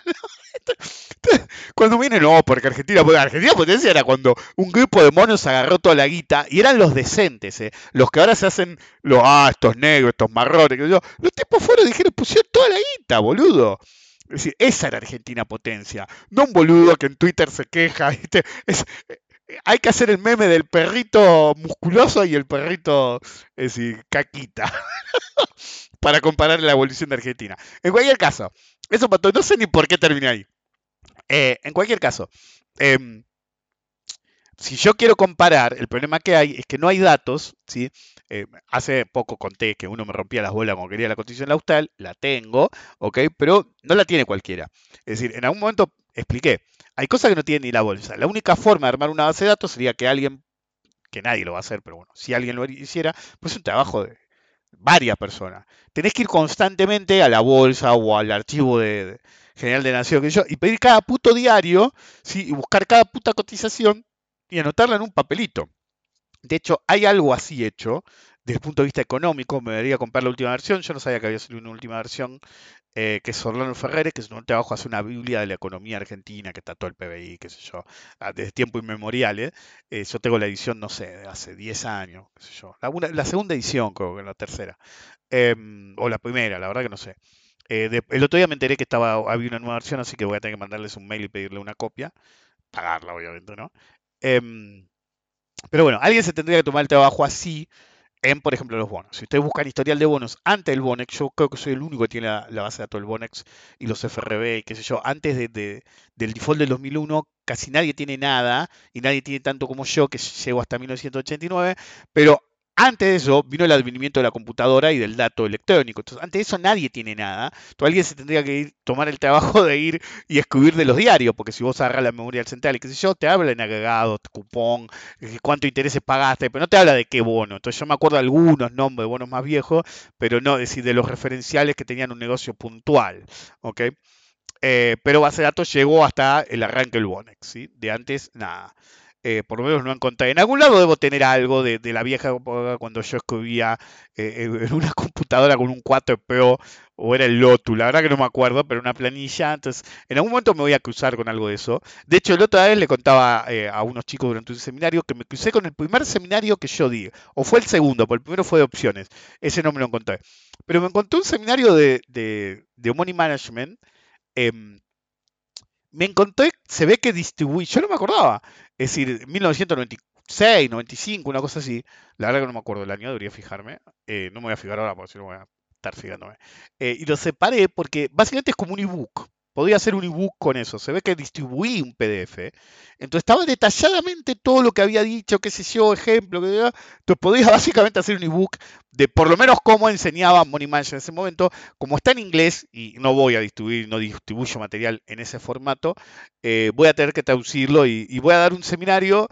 [SPEAKER 3] Cuando viene, no, porque Argentina, Argentina potencia era cuando un grupo de monos agarró toda la guita y eran los decentes, eh, los que ahora se hacen los, ah, estos negros, estos marrones, los tipos fueron y dijeron, pusieron toda la guita, boludo. Es decir, esa era Argentina potencia, no un boludo que en Twitter se queja, eh, hay que hacer el meme del perrito musculoso y el perrito, es decir, caquita, para comparar la evolución de Argentina. En cualquier caso, eso pasó, no sé ni por qué terminé ahí. Eh, en cualquier caso, em, si yo quiero comparar, el problema que hay es que no hay datos, ¿sí? Eh, hace poco conté que uno me rompía las bolas como quería la constitución austral, la tengo, ¿ok? Pero no la tiene cualquiera. Es decir, en algún momento expliqué, hay cosas que no tienen ni la bolsa. La única forma de armar una base de datos sería que alguien, que nadie lo va a hacer, pero bueno, si alguien lo hiciera, pues es un trabajo de varias personas. Tenés que ir constantemente a la bolsa o al archivo de General de Nación, que yo, y pedir cada puto diario, ¿sí? y buscar cada puta cotización y anotarla en un papelito. De hecho, hay algo así hecho desde el punto de vista económico. Me debería comprar la última versión. Yo no sabía que había salido una última versión, eh, que es Orlando Ferreres, que es un trabajo, hace una Biblia de la economía argentina, que está todo el PBI, qué sé yo, ah, desde tiempo inmemoriales. Eh, yo tengo la edición, no sé, de hace 10 años, qué sé yo. La, segunda edición, creo que la tercera. Em, o la primera, la verdad que no sé. Eh, el otro día me enteré que estaba, había una nueva versión, así que voy a tener que mandarles un mail y pedirle una copia. Pagarla, obviamente, ¿no? Em, pero bueno, alguien se tendría que tomar el trabajo así en, por ejemplo, los bonos. Si ustedes buscan historial de bonos antes del Bonex, yo creo que soy el único que tiene la, base de datos del Bonex y los FRB y qué sé yo, antes del default del 2001 casi nadie tiene nada y nadie tiene tanto como yo, que llego hasta 1989, pero antes de eso vino el advenimiento de la computadora y del dato electrónico. Entonces, antes de eso nadie tiene nada. Entonces, alguien se tendría que ir, tomar el trabajo de ir y escribir de los diarios, porque si vos agarras la memoria central y qué sé yo, te habla en agregado, cupón, eh, cuánto intereses pagaste, pero no te habla de qué bono. Entonces, yo me acuerdo algunos nombres de bonos más viejos, pero no decir de los referenciales que tenían un negocio puntual. ¿ok? Eh, pero base de datos llegó hasta el arranque del Bonex, ¿sí? De antes, nada. Eh, por lo menos no encontrado. En algún lado debo tener algo de, la vieja cuando yo escribía eh, en una computadora con un 4PO o era el Lotus, la verdad que no me acuerdo, pero una planilla. Entonces, en algún momento me voy a cruzar con algo de eso. De hecho, la otra vez le contaba eh, a unos chicos durante un seminario que me crucé con el primer seminario que yo di, o fue el segundo, porque el primero fue de opciones. Ese no me lo encontré. Pero me encontré un seminario de, de, de Money Management. Em, me encontré, se ve que distribuí, yo no me acordaba, es decir, 1996, 95, una cosa así. La verdad que no me acuerdo el año, debería fijarme. Eh, no me voy a fijar ahora porque si no voy a estar fijándome. Eh, y lo separé porque básicamente es como un ebook. Podría hacer un ebook con eso. Se ve que distribuí un PDF. Entonces estaba detalladamente todo lo que había dicho, qué sé yo, ejemplo. Entonces podría básicamente hacer un ebook de por lo menos cómo enseñaba Money Management en ese momento. Como está en inglés y no voy a distribuir, no distribuyo material en ese formato, eh, voy a tener que traducirlo y, y voy a dar un seminario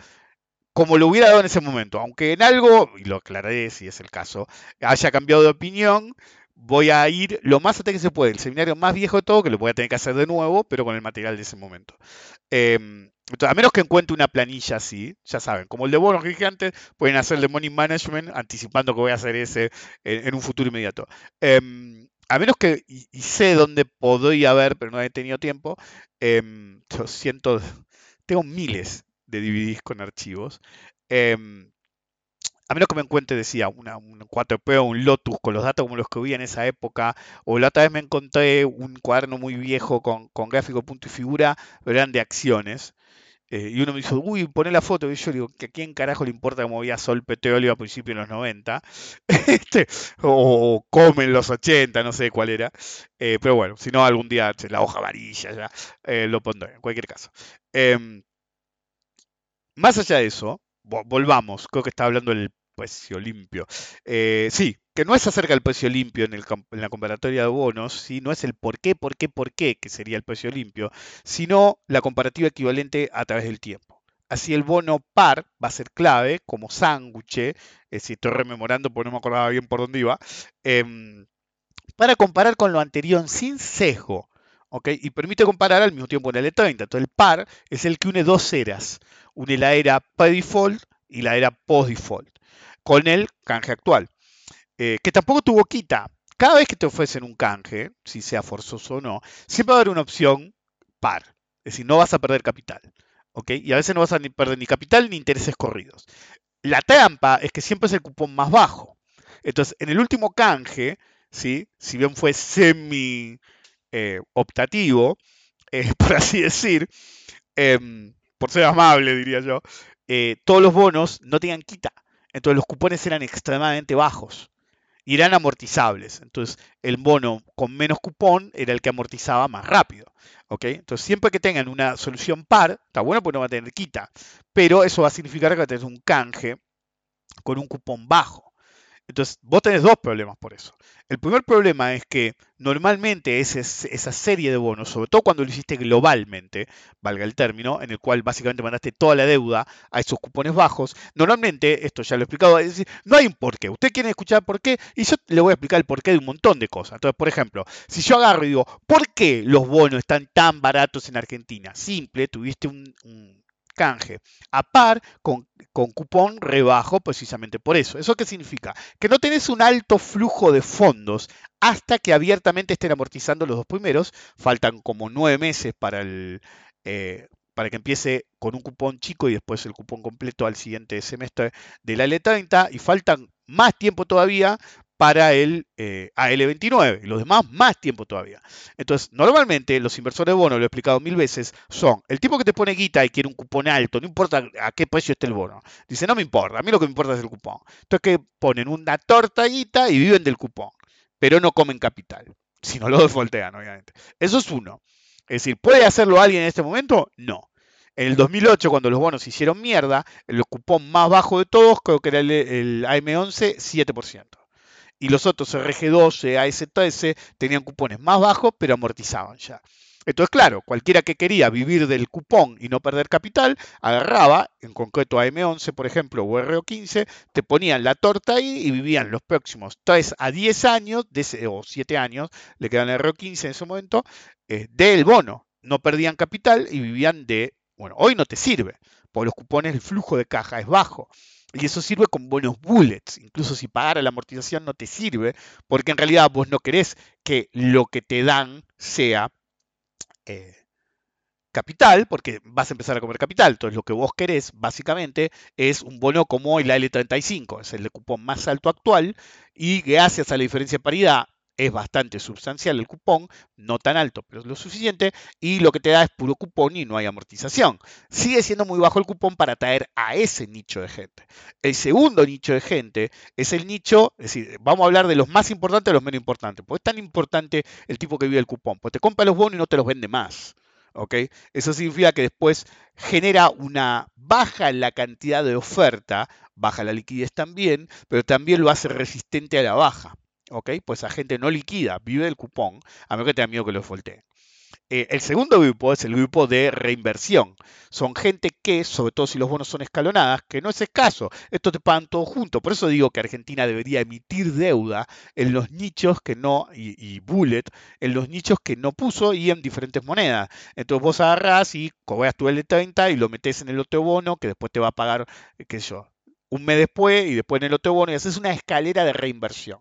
[SPEAKER 3] como lo hubiera dado en ese momento, aunque en algo, y lo aclararé si es el caso, haya cambiado de opinión, voy a ir lo más hasta que se puede, el seminario más viejo de todo, que lo voy a tener que hacer de nuevo, pero con el material de ese momento. Em, a menos que encuentre una planilla así, ya saben, como el de bonos que dije antes, pueden hacer el de Money Management, anticipando que voy a hacer ese en, un futuro inmediato. Em, a menos que, y, sé dónde podría haber, pero no he tenido tiempo, em, tengo miles de DVDs con archivos a menos que me encuentre, decía, un 4P o un Lotus con los datos como los que vi en esa época, o la otra vez me encontré un cuaderno muy viejo con, gráfico, punto y figura, eran de acciones. Eh, y uno me dijo, uy, poné la foto. Y yo digo, ¿que ¿a quién carajo le importa cómo había sol petróleo a principios de los 90? este, o, come en los 80, no sé cuál era. Eh, pero bueno, si no, algún día la hoja amarilla ya eh, lo pondré, en cualquier caso. Em, más allá de eso, volvamos, creo que está hablando el precio limpio. Eh, sí, que no es acerca del precio limpio en, la comparatoria de bonos, ¿sí? no es el por qué, por qué, por qué, que sería el precio limpio, sino la comparativa equivalente a través del tiempo. Así el bono par va a ser clave como sándwich, es decir, estoy rememorando porque no me acordaba bien por dónde iba, em, para comparar con lo anterior sin sesgo. Y permite comparar al mismo tiempo en L30. Entonces el par es el que une dos eras. Une la era pre-default y la era post-default. Con el canje actual. Eh, que tampoco tuvo quita. Cada vez que te ofrecen un canje, si sea forzoso o no, siempre va a haber una opción par. Es decir, no vas a perder capital. ¿ok? Y a veces no vas a perder ni capital ni intereses corridos. La trampa es que siempre es el cupón más bajo. Entonces, en el último canje, ¿sí? si bien fue semi eh, optativo, eh, por así decir, em, por ser amable, diría yo, todos los bonos no tenían quita. Entonces los cupones eran extremadamente bajos y eran amortizables. Entonces el bono con menos cupón era el que amortizaba más rápido. ¿ok? Entonces siempre que tengan una solución par, está bueno porque no va a tener quita. Pero eso va a significar que va a tener un canje con un cupón bajo. Entonces, vos tenés dos problemas por eso. El primer problema es que normalmente esa serie de bonos, sobre todo cuando lo hiciste globalmente, valga el término, en el cual básicamente mandaste toda la deuda a esos cupones bajos, normalmente, esto ya lo he explicado, es decir, no hay un porqué. Usted quiere escuchar por qué y yo le voy a explicar el porqué de un montón de cosas. Entonces, por ejemplo, si yo agarro y digo, ¿por qué los bonos están tan baratos en Argentina? Simple, tuviste un canje a par con, cupón rebajo precisamente por eso. ¿Eso qué significa? Que no tenés un alto flujo de fondos hasta que abiertamente estén amortizando los dos primeros. Faltan como nueve meses para el... Eh, para que empiece con un cupón chico y después el cupón completo al siguiente semestre de la L30 y faltan más tiempo todavía para el eh, AL29 y los demás más tiempo todavía. Entonces, normalmente los inversores de bono, lo he explicado mil veces, son el tipo que te pone guita y quiere un cupón alto, no importa a qué precio esté el bono. Dice, no me importa, a mí lo que me importa es el cupón. Entonces, que ponen una torta guita y viven del cupón, pero no comen capital, si no lo defaultean, obviamente. Eso es uno. Es decir, ¿puede hacerlo alguien en este momento? No. En el 2008, cuando los bonos hicieron mierda, el cupón más bajo de todos, creo que era el, el AM11, 7% y los otros RG12, AS13 tenían cupones más bajos, pero amortizaban ya. Entonces, claro, cualquiera que quería vivir del cupón y no perder capital, agarraba, en concreto AM11, por ejemplo, o RO15, te ponían la torta ahí y vivían los próximos 3 a 10 años, o 7 años, le quedan el RO15 en ese momento, eh, del bono. No perdían capital y vivían de, bueno, hoy no te sirve, por los cupones el flujo de caja es bajo. Y eso sirve con buenos bullets. Incluso si pagar la amortización no te sirve, porque en realidad vos no querés que lo que te dan sea eh, capital, porque vas a empezar a comer capital. Entonces lo que vos querés básicamente es un bono como el L35, es el de cupón más alto actual, y gracias a la diferencia de paridad es bastante sustancial el cupón, no tan alto, pero es lo suficiente, y lo que te da es puro cupón y no hay amortización. Sigue siendo muy bajo el cupón para atraer a ese nicho de gente. El segundo nicho de gente es el nicho, es decir, vamos a hablar de los más importantes y los menos importantes, porque es tan importante el tipo que vive el cupón, pues te compra los bonos y no te los vende más. ¿ok? Eso significa que después genera una baja en la cantidad de oferta, baja la liquidez también, pero también lo hace resistente a la baja. ¿Ok? Pues la gente no liquida, vive del cupón, a menos que tenga miedo que lo volteen. Eh, el segundo grupo es el grupo de reinversión. Son gente que, sobre todo si los bonos son escalonadas, que no es escaso. Esto te pagan todo junto. Por eso digo que Argentina debería emitir deuda en los nichos que no, y, bullet, en los nichos que no puso y en diferentes monedas. Entonces vos agarrás y cobras tu L30 y lo metes en el otro bono que después te va a pagar, qué sé yo, un mes después y después en el otro bono y haces una escalera de reinversión.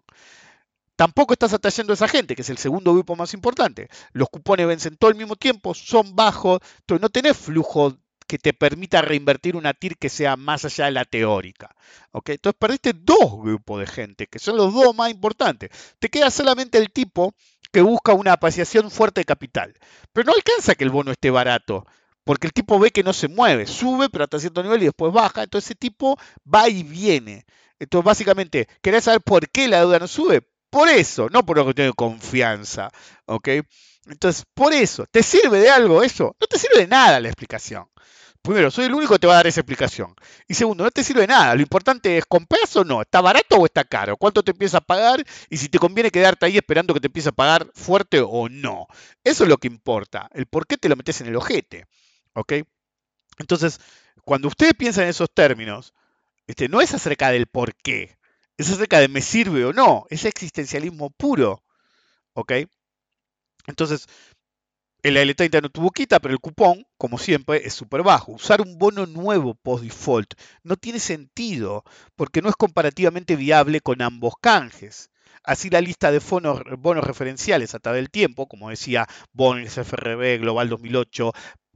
[SPEAKER 3] Tampoco estás atrayendo a esa gente, que es el segundo grupo más importante. Los cupones vencen todo el mismo tiempo, son bajos, entonces no tenés flujo que te permita reinvertir una TIR que sea más allá de la teórica. Entonces perdiste dos grupos de gente, que son los dos más importantes. Te queda solamente el tipo que busca una apreciación fuerte de capital. Pero no alcanza que el bono esté barato, porque el tipo ve que no se mueve, sube pero hasta cierto nivel y después baja. Entonces ese tipo va y viene. Entonces básicamente, ¿querés saber por qué la deuda no sube? Por eso, no por lo que tengo confianza, ¿ok? Entonces, por eso, ¿te sirve de algo eso? No te sirve de nada la explicación. Primero, soy el único que te va a dar esa explicación. Y segundo, no te sirve de nada. Lo importante es, ¿compras o no? ¿Está barato o está caro? ¿Cuánto te empieza a pagar? Y si te conviene quedarte ahí esperando que te empiece a pagar fuerte o no. Eso es lo que importa. El por qué te lo metes en el ojete. ¿Ok? Entonces, cuando ustedes piensan en esos términos, este, no es acerca del por qué es acerca de me sirve o no, es existencialismo puro. ¿Ok? Entonces, el L30 no tuvo quita, pero el cupón, como siempre, es súper bajo. Usar un bono nuevo post default no tiene sentido porque no es comparativamente viable con ambos canjes. Así la lista de bonos, bonos referenciales a través del tiempo, como decía Bones, FRB, Global 2008,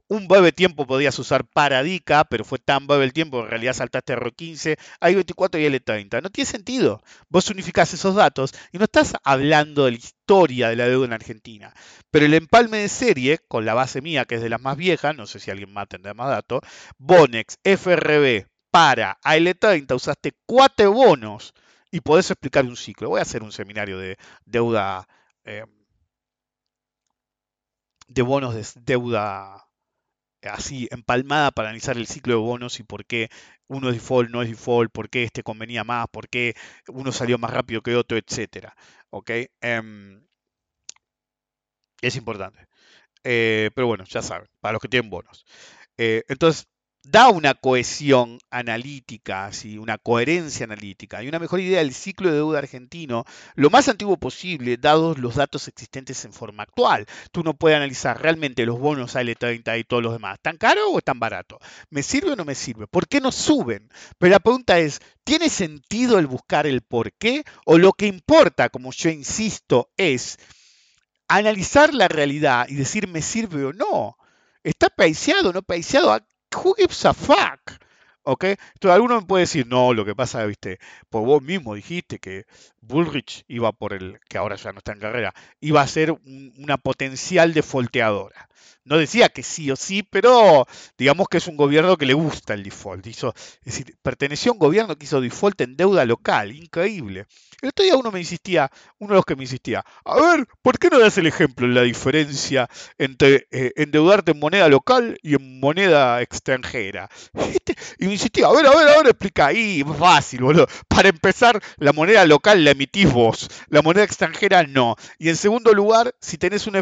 [SPEAKER 3] un breve tiempo podías usar Paradica, pero fue tan breve el tiempo en realidad saltaste R15, I24 y L30. No tiene sentido. Vos unificás esos datos y no estás hablando de la historia de la deuda en Argentina. Pero el empalme de serie, con la base mía, que es de las más viejas, no sé si alguien más tendrá más datos, Bonex, FRB, para AL30 usaste cuatro bonos y podés explicar un ciclo. Voy a hacer un seminario de deuda, eh, de bonos de deuda así empalmada para analizar el ciclo de bonos y por qué uno es default, no es default, por qué este convenía más, por qué uno salió más rápido que otro, etcétera. ¿Ok? Em, es importante. Eh, pero bueno, ya saben, para los que tienen bonos. Eh, entonces, da una cohesión analítica, una coherencia analítica y una mejor idea del ciclo de deuda argentino lo más antiguo posible, dados los datos existentes en forma actual. Tú no puedes analizar realmente los bonos AL30 y todos los demás. ¿Tan caro o tan barato? ¿Me sirve o no me sirve? ¿Por qué no suben? Pero la pregunta es, ¿tiene sentido el buscar el por qué? ¿O lo que importa, como yo insisto, es analizar la realidad y decir me sirve o no? ¿Está paiciado o no paiciado? Who gives a fuck? ¿Ok? Entonces alguno me puede decir, no, lo que pasa, viste, por vos mismo dijiste que Bullrich iba por el, que ahora ya no está en carrera, iba a ser una potencial defolteadora. No decía que sí o sí, pero digamos que es un gobierno que le gusta el default. Hizo, es perteneció a un gobierno que hizo default en deuda local, increíble. El otro día uno me insistía, uno de los que me insistía, a ver, ¿por qué no das el ejemplo en la diferencia entre eh, endeudarte en moneda local y en moneda extranjera? Y me insistía, a ver, a ver, a ver, explica. ahí, fácil, boludo. Para empezar, la moneda local la emitís vos, la moneda extranjera no. Y en segundo lugar, si tenés un,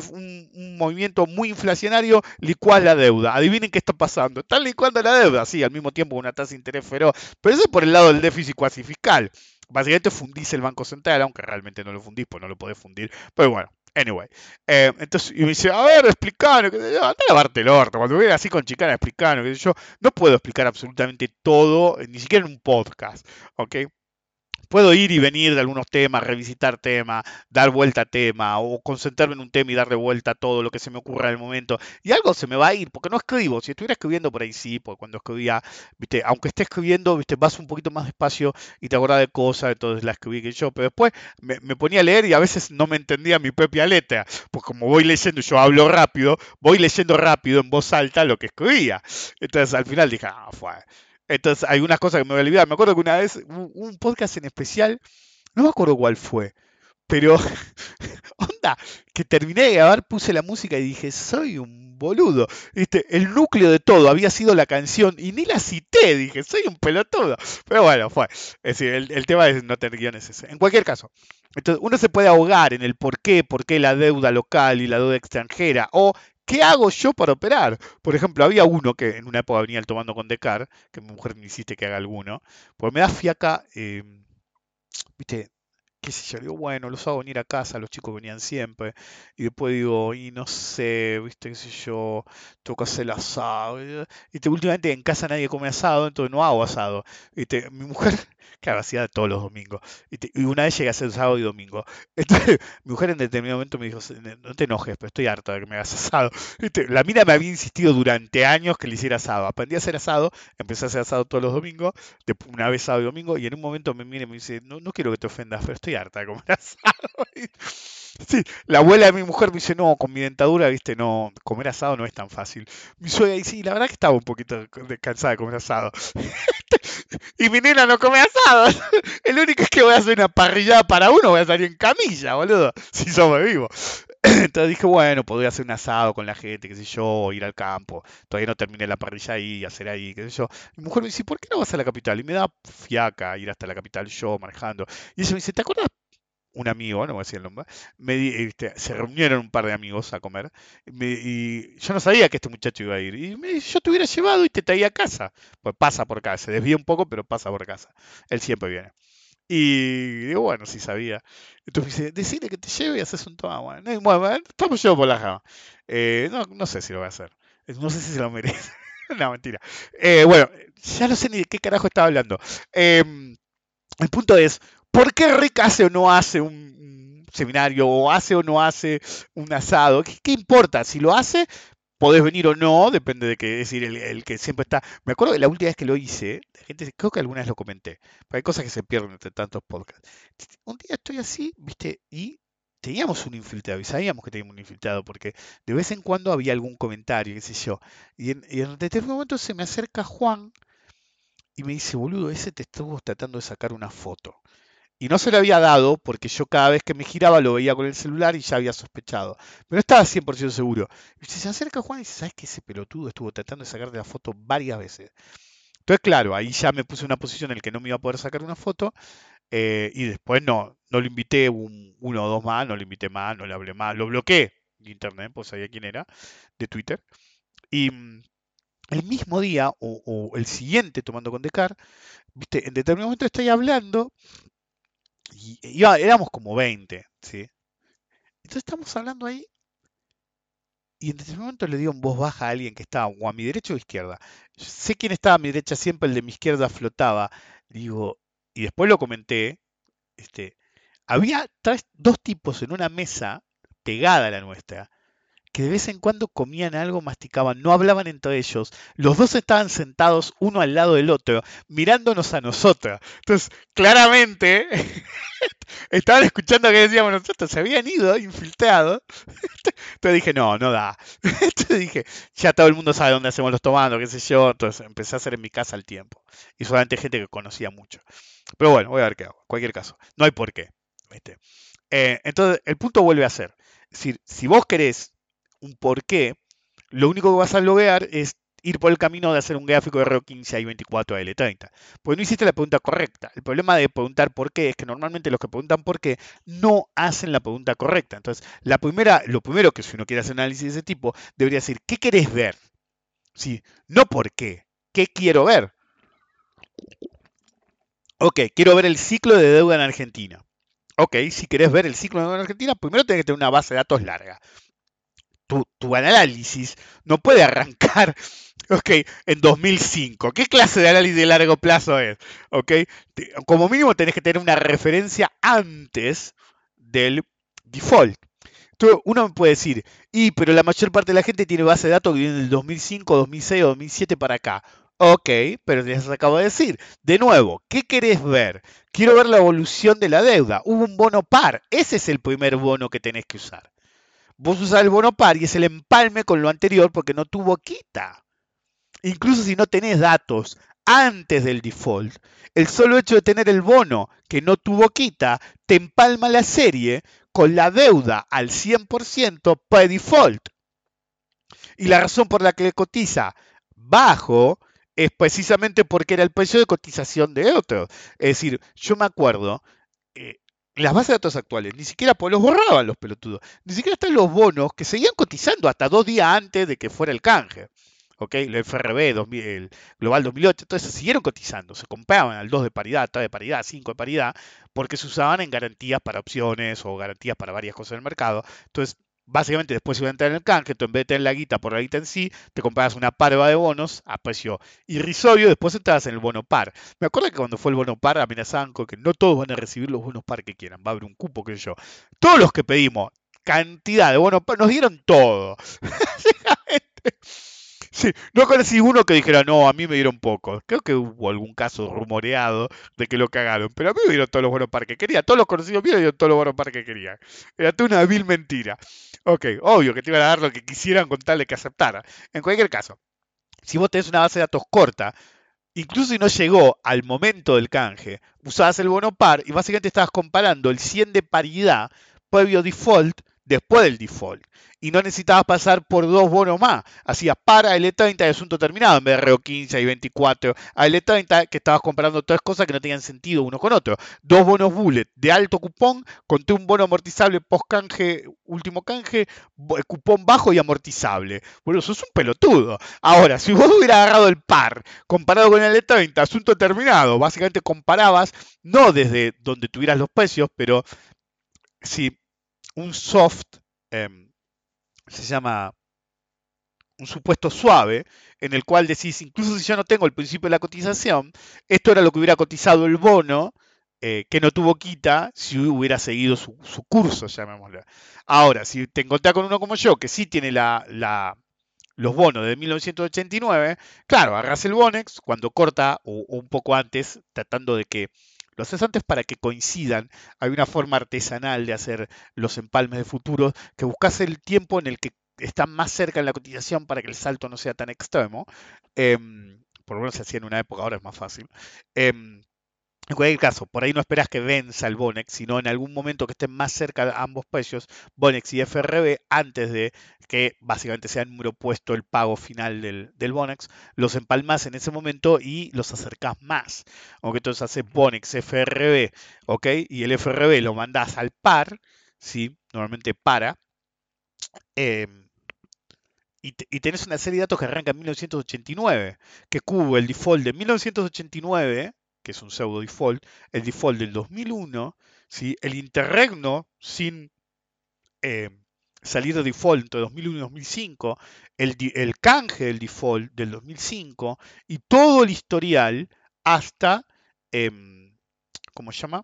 [SPEAKER 3] movimiento muy inflacionario, licuás la deuda. Adivinen qué está pasando. Están licuando la deuda, sí, al mismo tiempo una tasa de interés feroz. Pero eso es por el lado del déficit cuasi fiscal. Básicamente fundís el Banco Central, aunque realmente no lo fundís, pues no lo podés fundir. Pero bueno, Anyway, eh, entonces, y me dice, a ver, yo, anda a lavarte el orto, cuando viene así con chicana, explicanos, yo no puedo explicar absolutamente todo, ni siquiera en un podcast, ¿ok? Puedo ir y venir de algunos temas, revisitar temas, dar vuelta a tema, o concentrarme en un tema y darle vuelta a todo lo que se me ocurra en el momento. Y algo se me va a ir, porque no escribo. Si estuviera escribiendo por ahí sí, porque cuando escribía, viste, aunque esté escribiendo, viste, vas un poquito más despacio y te acordás de cosas, entonces la escribí que yo. Pero después me, ponía a leer y a veces no me entendía mi propia letra. Pues como voy leyendo, yo hablo rápido, voy leyendo rápido en voz alta lo que escribía. Entonces al final dije, ah, fue entonces, hay unas cosas que me voy a olvidar. Me acuerdo que una vez, un, un podcast en especial, no me acuerdo cuál fue, pero, onda, que terminé de grabar, puse la música y dije, soy un boludo. ¿Viste? El núcleo de todo había sido la canción y ni la cité, dije, soy un pelotudo. Pero bueno, fue. Es decir, el, tema es no tener guiones ese. En cualquier caso, entonces uno se puede ahogar en el por qué, por qué la deuda local y la deuda extranjera, o ¿Qué hago yo para operar? Por ejemplo, había uno que en una época venía el tomando con Decar, que mi mujer me insiste que haga alguno, pues me da fiaca, eh, viste, qué sé yo, digo, bueno, los hago venir a casa, los chicos venían siempre, y después digo, y no sé, viste, qué sé yo, que hacer el asado, y últimamente en casa nadie come asado, entonces no hago asado, viste, mi mujer Claro, hacía todos los domingos. Y, una vez llegué a hacer sábado y domingo. Entonces, mi mujer en determinado momento me dijo, no te enojes, pero estoy harta de que me hagas asado. La mina me había insistido durante años que le hiciera asado. Aprendí a hacer asado, empecé a hacer asado todos los domingos, una vez sábado y domingo, y en un momento me mira y me dice, no, no quiero que te ofendas, pero estoy harta de comer asado. Sí, la abuela de mi mujer me dice, no, con mi dentadura, viste, no, comer asado no es tan fácil. Mi suegra dice, sí, la verdad que estaba un poquito cansada de comer asado. y mi nena no come asado. El único es que voy a hacer una parrillada para uno, voy a salir en camilla, boludo, si somos vivos. Entonces dije, bueno, podría hacer un asado con la gente, qué sé yo, ir al campo. Todavía no terminé la parrilla ahí, hacer ahí, qué sé yo. Mi mujer me dice, ¿por qué no vas a la capital? Y me da fiaca ir hasta la capital yo manejando. Y ella me dice, ¿te acuerdas un amigo, no voy a decir el nombre, me, este, se reunieron un par de amigos a comer y yo no sabía que este muchacho iba a ir. Y me, yo te hubiera llevado y te traía a casa. Pues pasa por casa, se desvía un poco, pero pasa por casa. Él siempre viene. Y digo, bueno, sí sabía. Entonces me dice, decirle que te lleve y haces un toma. Bueno, No, bueno, estamos yo por la jama. Eh, no, no sé si lo voy a hacer. No sé si se lo merece. no, mentira. Eh, bueno, ya no sé ni de qué carajo estaba hablando. Em, el punto es, ¿por qué Rick hace o no hace un, seminario? ¿O hace o no hace un asado? ¿Qué, qué importa? Si lo hace, podés venir o no, depende de que, es decir, el, que siempre está. Me acuerdo que la última vez que lo hice, la gente, creo que alguna vez lo comenté, pero hay cosas que se pierden entre tantos podcasts. Un día estoy así, viste, y teníamos un infiltrado, y sabíamos que teníamos un infiltrado, porque de vez en cuando había algún comentario, qué sé yo. Y en, y en determinado momento se me acerca Juan y me dice, boludo, ese te estuvo tratando de sacar una foto. Y no se lo había dado porque yo cada vez que me giraba lo veía con el celular y ya había sospechado. Pero estaba 100% seguro. Y se acerca Juan y dice, ¿sabes que ese pelotudo estuvo tratando de sacarte la foto varias veces? Entonces, claro, ahí ya me puse en una posición en la que no me iba a poder sacar una foto. eh, y después no, no lo invité un- uno o dos más, no lo invité más, no le hablé más, lo bloqueé de internet, pues sabía quién era, de Twitter. Y mm, el mismo día, o, o el siguiente, tomando con Decar, viste, en determinado momento estoy hablando y éramos como 20, ¿sí? Entonces estamos hablando ahí y en ese momento le digo en voz baja a alguien que estaba o a mi derecha o izquierda. Yo sé quién estaba a mi derecha, siempre el de mi izquierda flotaba. Digo, y después lo comenté, este, había tres- dos tipos en una mesa pegada a la nuestra que de vez en cuando comían algo, masticaban, no hablaban entre ellos. Los dos estaban sentados uno al lado del otro, mirándonos a nosotros. Entonces, claramente, estaban escuchando que decíamos nosotros, se habían ido, infiltrados. Entonces dije, no, no da. Entonces dije, ya todo el mundo sabe dónde hacemos los tomados, qué sé yo. Entonces empecé a hacer en mi casa al tiempo. Y solamente gente que conocía mucho. Pero bueno, voy a ver qué hago. En cualquier caso, no hay por qué. Eh, entonces, el punto vuelve a ser. Decir, si vos querés un porqué, lo único que vas a lograr es ir por el camino de hacer un gráfico de RO15 y 24 a L30. Porque no hiciste la pregunta correcta. El problema de preguntar por qué es que normalmente los que preguntan por qué no hacen la pregunta correcta. Entonces, la primera, lo primero que si uno quiere hacer análisis de ese tipo, debería decir, ¿qué querés ver? Sí, no por qué. ¿Qué quiero ver? Ok, quiero ver el ciclo de deuda en Argentina. Ok, si querés ver el ciclo de deuda en Argentina, primero tenés que tener una base de datos larga. Tu, tu análisis no puede arrancar, ok, en 2005. ¿Qué clase de análisis de largo plazo es? Ok, como mínimo tenés que tener una referencia antes del default. Entonces, uno puede decir, y pero la mayor parte de la gente tiene base de datos que viene del 2005, 2006 o 2007 para acá. Ok, pero les acabo de decir, de nuevo, ¿qué querés ver? Quiero ver la evolución de la deuda. Hubo un bono par, ese es el primer bono que tenés que usar. Vos usás el bono par y es el empalme con lo anterior porque no tuvo quita. Incluso si no tenés datos antes del default, el solo hecho de tener el bono que no tuvo quita te empalma la serie con la deuda al 100% by default. Y la razón por la que cotiza bajo es precisamente porque era el precio de cotización de otro. Es decir, yo me acuerdo, eh, las bases de datos actuales, ni siquiera pues, los borraban los pelotudos, ni siquiera están los bonos que seguían cotizando hasta dos días antes de que fuera el canje. ¿ok? El FRB, 2000, el Global 2008, entonces siguieron cotizando, se compraban al 2 de paridad, 3 de paridad, 5 de paridad, porque se usaban en garantías para opciones o garantías para varias cosas del mercado. Entonces, básicamente después iba a entrar en el canje, tú en vez de tener la guita por la guita en sí, te comprabas una parva de bonos a precio irrisorio, después entrabas en el bono par. Me acuerdo que cuando fue el bono par amenazaban con que no todos van a recibir los bonos par que quieran, va a haber un cupo, que yo. Todos los que pedimos cantidad de bonos par, nos dieron todo. Sí, no conocí uno que dijera, no, a mí me dieron poco. Creo que hubo algún caso rumoreado de que lo cagaron, pero a mí me dieron todos los buenos par que quería. Todos los conocidos míos me dieron todos los buenos par que querían. Era toda una vil mentira. Ok, obvio que te iban a dar lo que quisieran con tal de que aceptara. En cualquier caso, si vos tenés una base de datos corta, incluso si no llegó al momento del canje, usabas el bono par y básicamente estabas comparando el 100 de paridad previo default después del default. Y no necesitabas pasar por dos bonos más. Hacías para L30 de asunto terminado en vez de RO15 y 24. A L30 que estabas comprando tres cosas que no tenían sentido uno con otro. Dos bonos bullet de alto cupón conté un bono amortizable post canje, último canje, cupón bajo y amortizable. Bueno, sos un pelotudo. Ahora, si vos hubieras agarrado el par comparado con el L30, asunto terminado, básicamente comparabas, no desde donde tuvieras los precios, pero si un soft em, se llama un supuesto suave, en el cual decís, incluso si yo no tengo el principio de la cotización, esto era lo que hubiera cotizado el bono, eh, que no tuvo quita si hubiera seguido su, curso, llamémoslo. Ahora, si te encontrás con uno como yo, que sí tiene la, los bonos de 1989, claro, agarras el Bonex cuando corta o, un poco antes, tratando de que lo haces antes para que coincidan. Hay una forma artesanal de hacer los empalmes de futuros que buscas el tiempo en el que están más cerca en la cotización para que el salto no sea tan extremo. Em, por lo menos se hacía en una época, ahora es más fácil. Em, en cualquier caso, por ahí no esperas que venza el Bonex, sino en algún momento que estén más cerca de ambos precios, Bonex y FRB, antes de que básicamente sea el número opuesto el pago final del, Bonex, los empalmas en ese momento y los acercás más. Aunque entonces haces Bonex, FRB, ¿ok? Y el FRB lo mandás al par, ¿sí? Normalmente para. Em, y, tenés una serie de datos que arranca en 1989, que cubo el default de 1989 que es un pseudo default, el default del 2001, ¿sí? el interregno sin eh, salir de default entre 2001 y 2005, el, el, canje del default del 2005 y todo el historial hasta, eh, ¿cómo se llama?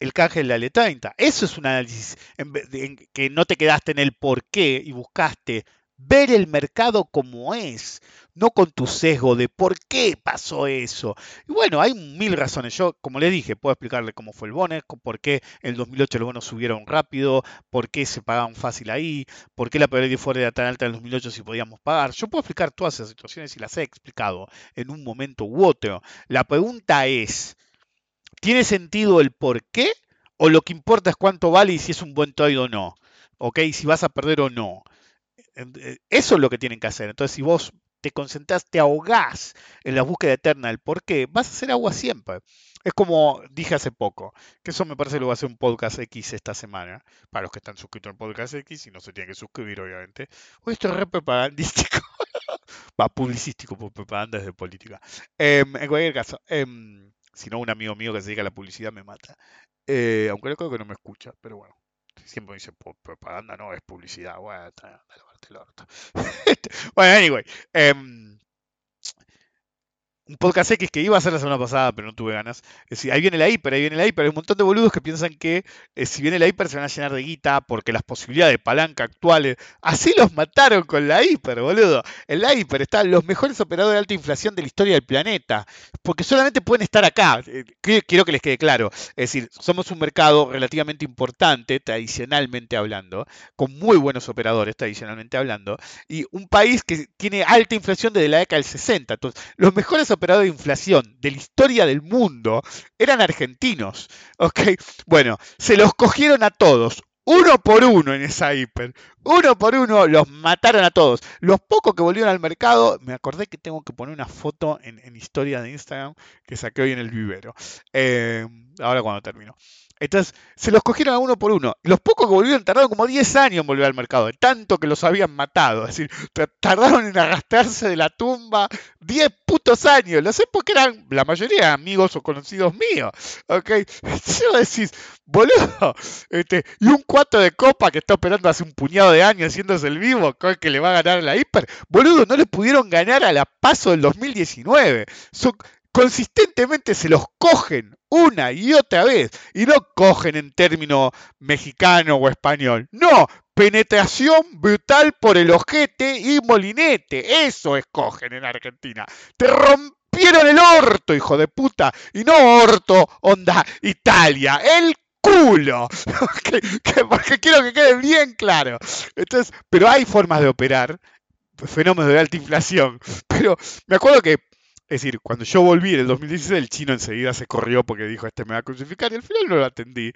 [SPEAKER 3] El canje de la L30. Eso es un análisis en, que no te quedaste en el por qué y buscaste ver el mercado como es, no con tu sesgo de por qué pasó eso. Y bueno, hay mil razones. Yo, como le dije, puedo explicarle cómo fue el bono, por qué en el 2008 los bonos subieron rápido, por qué se pagaban fácil ahí, por qué la probabilidad fuera era tan alta en el 2008 si podíamos pagar. Yo puedo explicar todas esas situaciones y las he explicado en un momento u otro. La pregunta es, ¿tiene sentido el por qué? ¿O lo que importa es cuánto vale y si es un buen trade o no? ¿Ok? Si vas a perder o no. Eh, eso es lo que tienen que hacer. Entonces, si vos te concentras, te ahogás en la búsqueda eterna del por qué, vas a hacer agua siempre. Es como dije hace poco, que eso me parece que lo va a hacer un podcast X esta semana, para los que están suscritos al podcast X y no se tienen que suscribir, obviamente. Hoy esto es re propagandístico. Va, publicístico, por propaganda de política. Em, en cualquier caso, em, si no, un amigo mío que se dedica a la publicidad me mata. Eh, aunque creo que no me escucha, pero bueno. Siempre me dice propaganda, no, es publicidad. Bueno, bueno, anyway. Um, un podcast X que iba a ser la semana pasada, pero no tuve ganas. Es decir, ahí viene la hiper, ahí viene la hiper. Hay un montón de boludos que piensan que eh, si viene la hiper se van a llenar de guita porque las posibilidades de palanca actuales. Así los mataron con la hiper, boludo. En la hiper están los mejores operadores de alta inflación de la historia del planeta. Porque solamente pueden estar acá. Eh, quiero que les quede claro. Es decir, somos un mercado relativamente importante, tradicionalmente hablando, con muy buenos operadores, tradicionalmente hablando, y un país que tiene alta inflación desde la década del 60. Entonces, los mejores operado de inflación de la historia del mundo eran argentinos. ¿ok? Bueno, se los cogieron a todos, uno por uno en esa hiper. Uno por uno los mataron a todos. Los pocos que volvieron al mercado, me acordé que tengo que poner una foto en, historia de Instagram que saqué hoy en el vivero. Eh, ahora cuando termino. Entonces, se los cogieron a uno por uno. Los pocos que volvieron tardaron como 10 años en volver al mercado, tanto que los habían matado. Es decir, tardaron en arrastrarse de la tumba 10 putos años. Lo sé porque eran la mayoría amigos o conocidos míos. ¿Ok? Yo decís, boludo, este, y un cuatro de copa que está operando hace un puñado de años haciéndose el vivo, con que le va a ganar a la hiper. Boludo, no le pudieron ganar a la paso del 2019. Son, consistentemente se los cogen una y otra vez. Y no cogen en término mexicano o español. No, penetración brutal por el ojete y molinete. Eso escogen en Argentina. Te rompieron el orto, hijo de puta. Y no orto, onda Italia. El culo. porque quiero que quede bien claro. Entonces, pero hay formas de operar fenómenos de alta inflación. Pero me acuerdo que es decir, cuando yo volví en el 2016, el chino enseguida se corrió porque dijo, este me va a crucificar, y al final no lo atendí,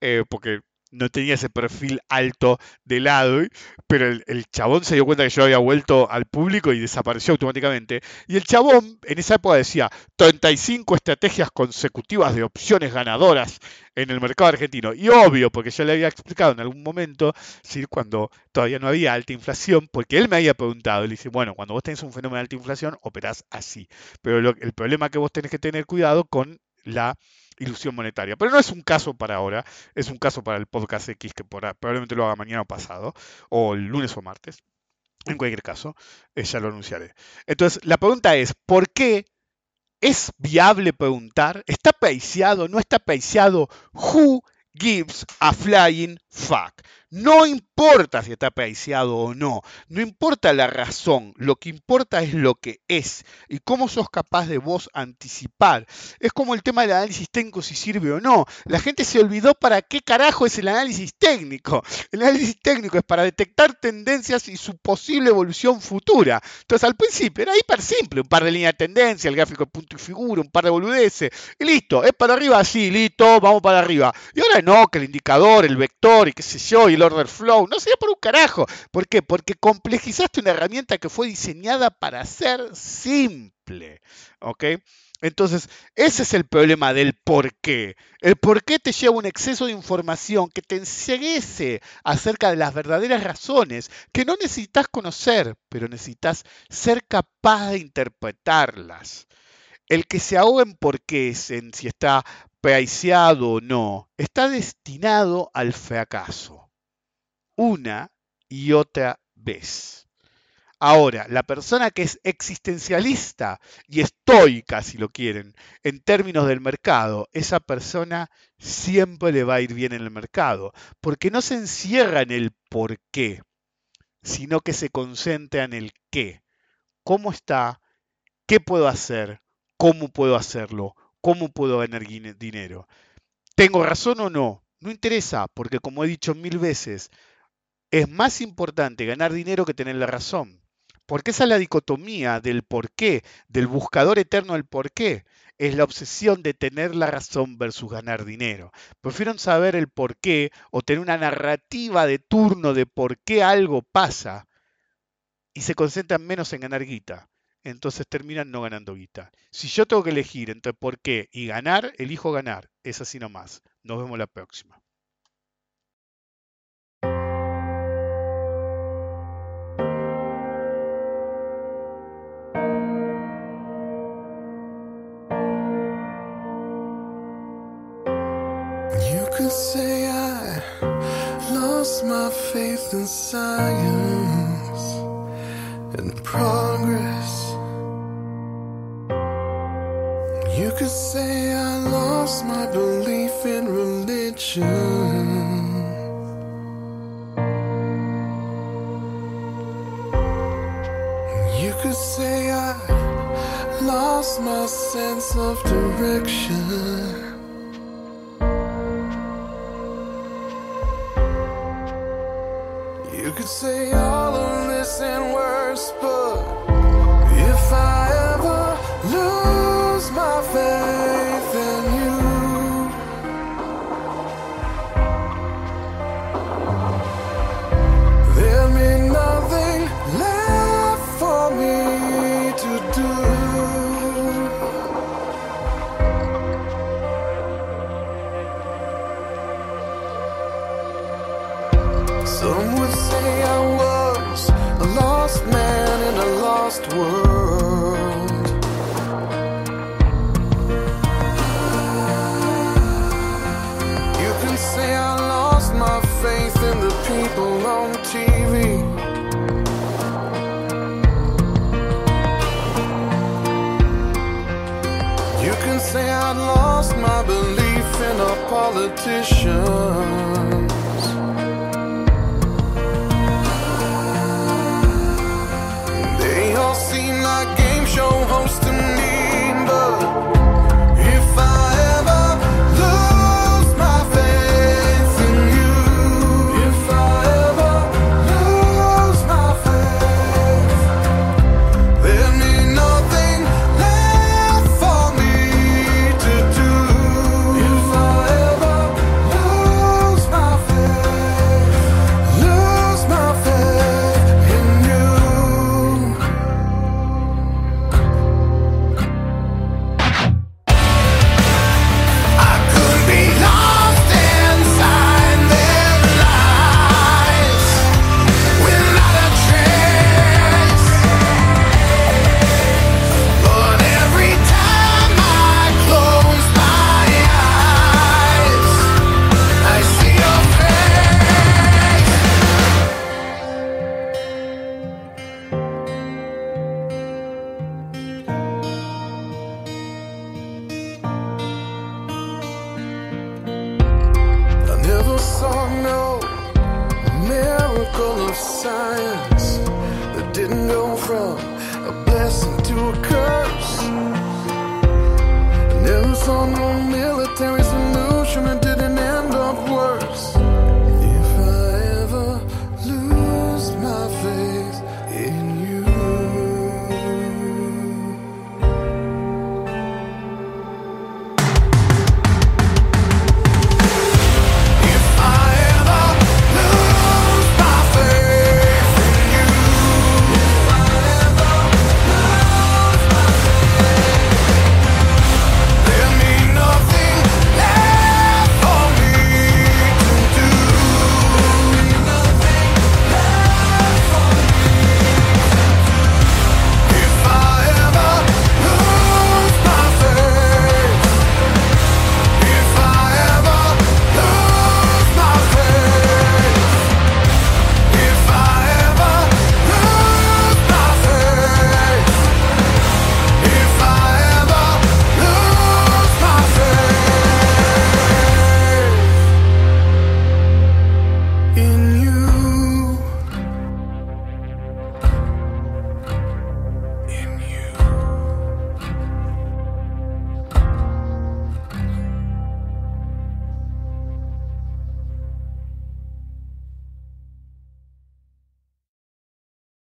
[SPEAKER 3] eh, porque no tenía ese perfil alto de lado, pero el, el, chabón se dio cuenta que yo había vuelto al público y desapareció automáticamente. Y el chabón en esa época decía 35 estrategias consecutivas de opciones ganadoras en el mercado argentino. Y obvio, porque ya le había explicado en algún momento, ¿sí? cuando todavía no había alta inflación, porque él me había preguntado, le dice, bueno, cuando vos tenés un fenómeno de alta inflación, operás así. Pero el problema que vos tenés que tener cuidado con la ilusión monetaria. Pero no es un caso para ahora, es un caso para el podcast X que por, probablemente lo haga mañana o pasado, o el lunes o martes. En cualquier caso, eh, ya lo anunciaré. Entonces, la pregunta es, ¿por qué es viable preguntar? ¿Está paiciado? ¿No está paiciado? ¿Who gives a flying fuck? No importa si está apreciado o no, no importa la razón, lo que importa es lo que es y cómo sos capaz de vos anticipar. Es como el tema del análisis técnico si sirve o no. La gente se olvidó para qué carajo es el análisis técnico. El análisis técnico es para detectar tendencias y su posible evolución futura. Entonces al principio era hiper simple, un par de líneas de tendencia, el gráfico de punto y figura, un par de boludeces, y listo, es para arriba, sí, listo, vamos para arriba. Y ahora no, que el indicador, el vector y qué sé yo, y el order flow. No sería por un carajo. ¿Por qué? Porque complejizaste una herramienta que fue diseñada para ser simple. ¿Ok? Entonces, ese es el problema del por qué. El por qué te lleva un exceso de información que te enseguece acerca de las verdaderas razones que no necesitas conocer, pero necesitas ser capaz de interpretarlas. El que se ahoga en por qué, en si está peaiciado o no, está destinado al fracaso una y otra vez. Ahora, la persona que es existencialista y estoica, si lo quieren, en términos del mercado, esa persona siempre le va a ir bien en el mercado, porque no se encierra en el por qué, sino que se concentra en el qué. ¿Cómo está? ¿Qué puedo hacer? ¿Cómo puedo hacerlo? ¿Cómo puedo ganar dinero? ¿Tengo razón o no? No interesa, porque como he dicho mil veces, es más importante ganar dinero que tener la razón. Porque esa es la dicotomía del por qué, del buscador eterno del por qué. Es la obsesión de tener la razón versus ganar dinero. Prefieren saber el por qué o tener una narrativa de turno de por qué algo pasa y se concentran menos en ganar guita. Entonces terminan no ganando guita. Si yo tengo que elegir entre por qué y ganar, elijo ganar. Es así nomás. Nos vemos la próxima.
[SPEAKER 2] say I lost my faith in science and. Say I lost my belief in religion. You could say I lost my sense of direction. You could say all of this and worse, but